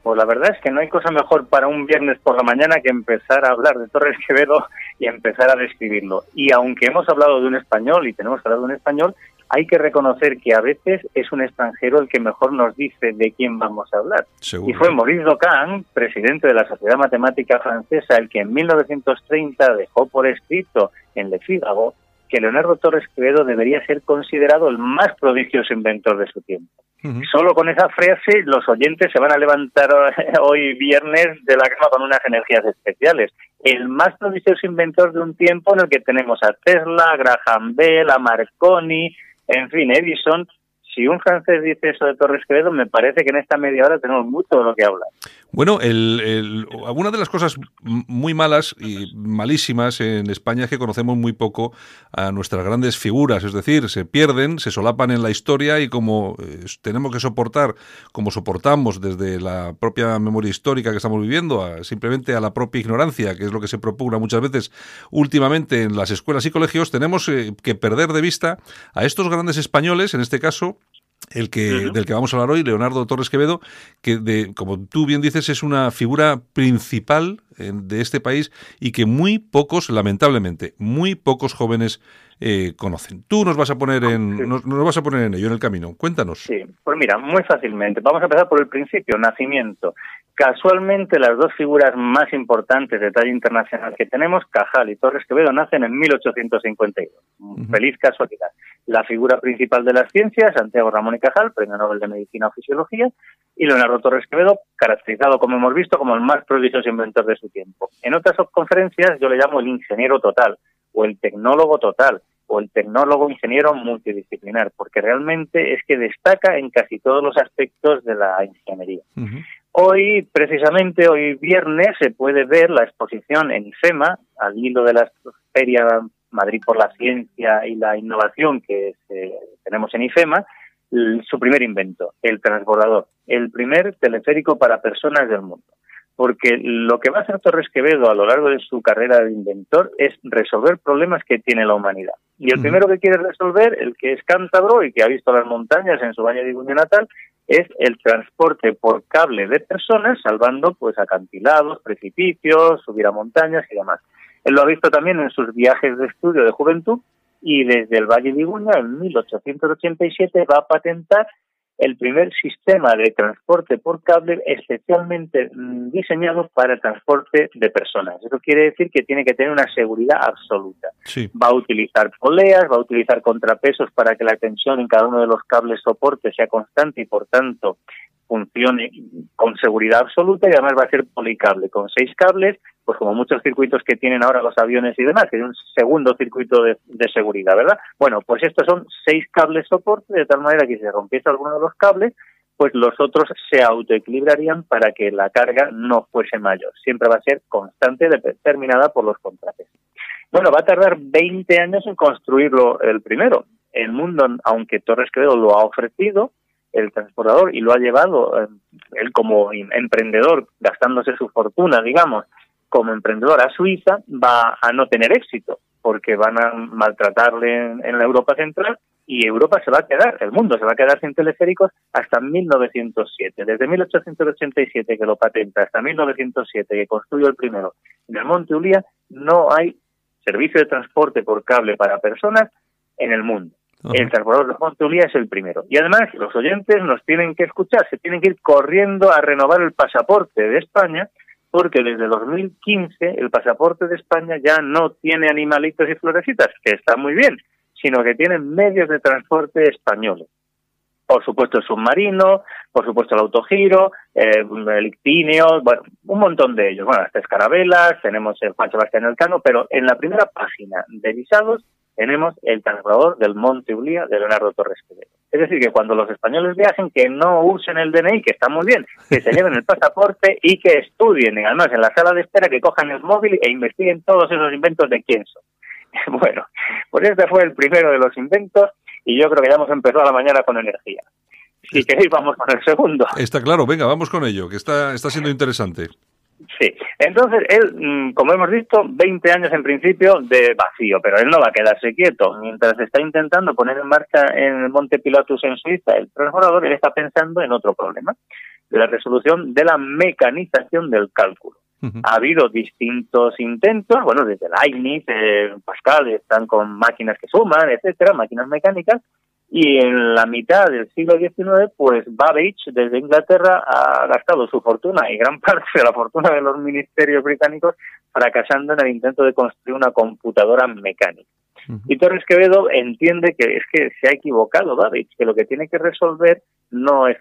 Pues la verdad es que no hay cosa mejor para un viernes por la mañana que empezar a hablar de Torres Quevedo y empezar a describirlo. Y aunque hemos hablado de un español y tenemos que hablar de un español, hay que reconocer que a veces es un extranjero el que mejor nos dice de quién vamos a hablar. Seguro. Y fue Maurice Docan, presidente de la Sociedad Matemática Francesa, el que en 1930 dejó por escrito en Le Figaro que Leonardo Torres Quevedo debería ser considerado el más prodigioso inventor de su tiempo. Ujú. Solo con esa frase los oyentes se van a levantar <laughs> hoy viernes de la cama con unas energías especiales. El más prodigioso inventor de un tiempo en el que tenemos a Tesla, a Graham Bell, a Marconi, en fin, Edison. Si un francés dice eso de Torres Quevedo, me parece que en esta media hora tenemos mucho de lo que hablar. Bueno, el, el- de las cosas muy malas y malísimas en España es que conocemos muy poco a nuestras grandes figuras, es decir, se pierden, se solapan en la historia y como eh, tenemos que soportar, como soportamos desde la propia memoria histórica que estamos viviendo, a- simplemente a la propia ignorancia, que es lo que se propugna muchas veces últimamente en las escuelas y colegios, tenemos eh, que perder de vista a estos grandes españoles, en este caso, el que del que vamos a hablar hoy, Leonardo Torres Quevedo, que de, como tú bien dices es una figura principal eh, de este país y que muy pocos, lamentablemente, muy pocos jóvenes eh, conocen. Tú nos vas a poner en nos, nos vas a poner en ello en el camino. Cuéntanos. Sí, pues mira, muy fácilmente. Vamos a empezar por el principio, nacimiento. Casualmente, las dos figuras más importantes de talla internacional que tenemos, Cajal y Torres Quevedo, nacen en 1852. Feliz casualidad. La figura principal de las ciencias, Santiago Ramón y Cajal, Premio Nobel de Medicina o Fisiología, y Leonardo Torres Quevedo, caracterizado, como hemos visto, como el más prodigioso inventor de su tiempo. En otras conferencias yo le llamo el ingeniero total, o el tecnólogo total, o el tecnólogo ingeniero multidisciplinar, porque realmente es que destaca en casi todos los aspectos de la ingeniería. Hoy, precisamente, hoy viernes, se puede ver la exposición en IFEMA, al hilo de la Feria Madrid por la Ciencia y la Innovación que se- tenemos en IFEMA, su primer invento, el transbordador, el primer teleférico para personas del mundo. Porque lo que va a hacer Torres Quevedo a lo largo de su carrera de inventor es resolver problemas que tiene la humanidad. Y el primero que quiere resolver, el que es cántabro y que ha visto las montañas en su valle de Iguña natal, es el transporte por cable de personas, salvando pues acantilados, precipicios, subir a montañas y demás. Él lo ha visto también en sus viajes de estudio de juventud y desde el Valle de Iguña en 1887 va a patentar el primer sistema de transporte por cable especialmente mm, diseñado para el transporte de personas. Eso quiere decir que tiene que tener una seguridad absoluta. Sí. Va a utilizar poleas, va a utilizar contrapesos para que la tensión en cada uno de los cables soporte sea constante y por tanto funcione con seguridad absoluta y además va a ser policable con seis cables, pues como muchos circuitos que tienen ahora los aviones y demás, que es un segundo circuito de, seguridad, ¿verdad? Bueno, pues estos son seis cables soporte de tal manera que si se rompiese alguno de los cables, pues los otros se autoequilibrarían para que la carga no fuese mayor. Siempre va a ser constante, determinada por los contrapesos. Bueno, va a tardar 20 años en construirlo el primero. El mundo, aunque Torres Quevedo lo ha ofrecido, el transportador, y lo ha llevado eh, él como em- emprendedor, gastándose su fortuna, digamos, como emprendedor a Suiza, va a no tener éxito, porque van a maltratarle en, en la Europa central y Europa se va a quedar, el mundo se va a quedar sin teleféricos hasta 1907. Desde 1887 que lo patenta hasta 1907 que construyó el primero en el Monte Ulía, no hay servicio de transporte por cable para personas en el mundo. El transbordador de Monte Ulía es el primero. Y además, los oyentes nos tienen que escuchar, se tienen que ir corriendo a renovar el pasaporte de España, porque desde 2015 el pasaporte de España ya no tiene animalitos y florecitas, que está muy bien, sino que tiene medios de transporte españoles. Por supuesto el submarino, por supuesto el autogiro, eh, el ictíneo, bueno, un montón de ellos. Bueno, hasta escarabelas, tenemos el Juan Sebastián Elcano, pero en la primera página de visados tenemos el transbordador del Monte Ulía de Leonardo Torres Quevedo. Es decir, que cuando los españoles viajen, que no usen el DNI, que está muy bien, que se lleven el pasaporte y que estudien, y además en la sala de espera, que cojan el móvil e investiguen todos esos inventos de quién son. <laughs> Bueno, pues este fue el primero de los inventos y yo creo que ya hemos empezado la mañana con energía. Si queréis, vamos con el segundo. Está claro, venga, vamos con ello, que está, está siendo interesante. Sí, entonces él, mm, como hemos visto, 20 años en principio de vacío, pero él no va a quedarse quieto. Mientras está intentando poner en marcha en el Monte Pilatus en Suiza el transbordador, él está pensando en otro problema, la resolución de la mecanización del cálculo. Ha habido distintos intentos, bueno, desde Leibniz, eh, Pascal, están con máquinas que suman, etcétera, máquinas mecánicas, y en la mitad del siglo XIX, pues Babbage desde Inglaterra ha gastado su fortuna y gran <laughs> parte de la fortuna de los ministerios británicos fracasando en el intento de construir una computadora mecánica. Y Torres Quevedo entiende que es que se ha equivocado Babbage, que lo que tiene que resolver no es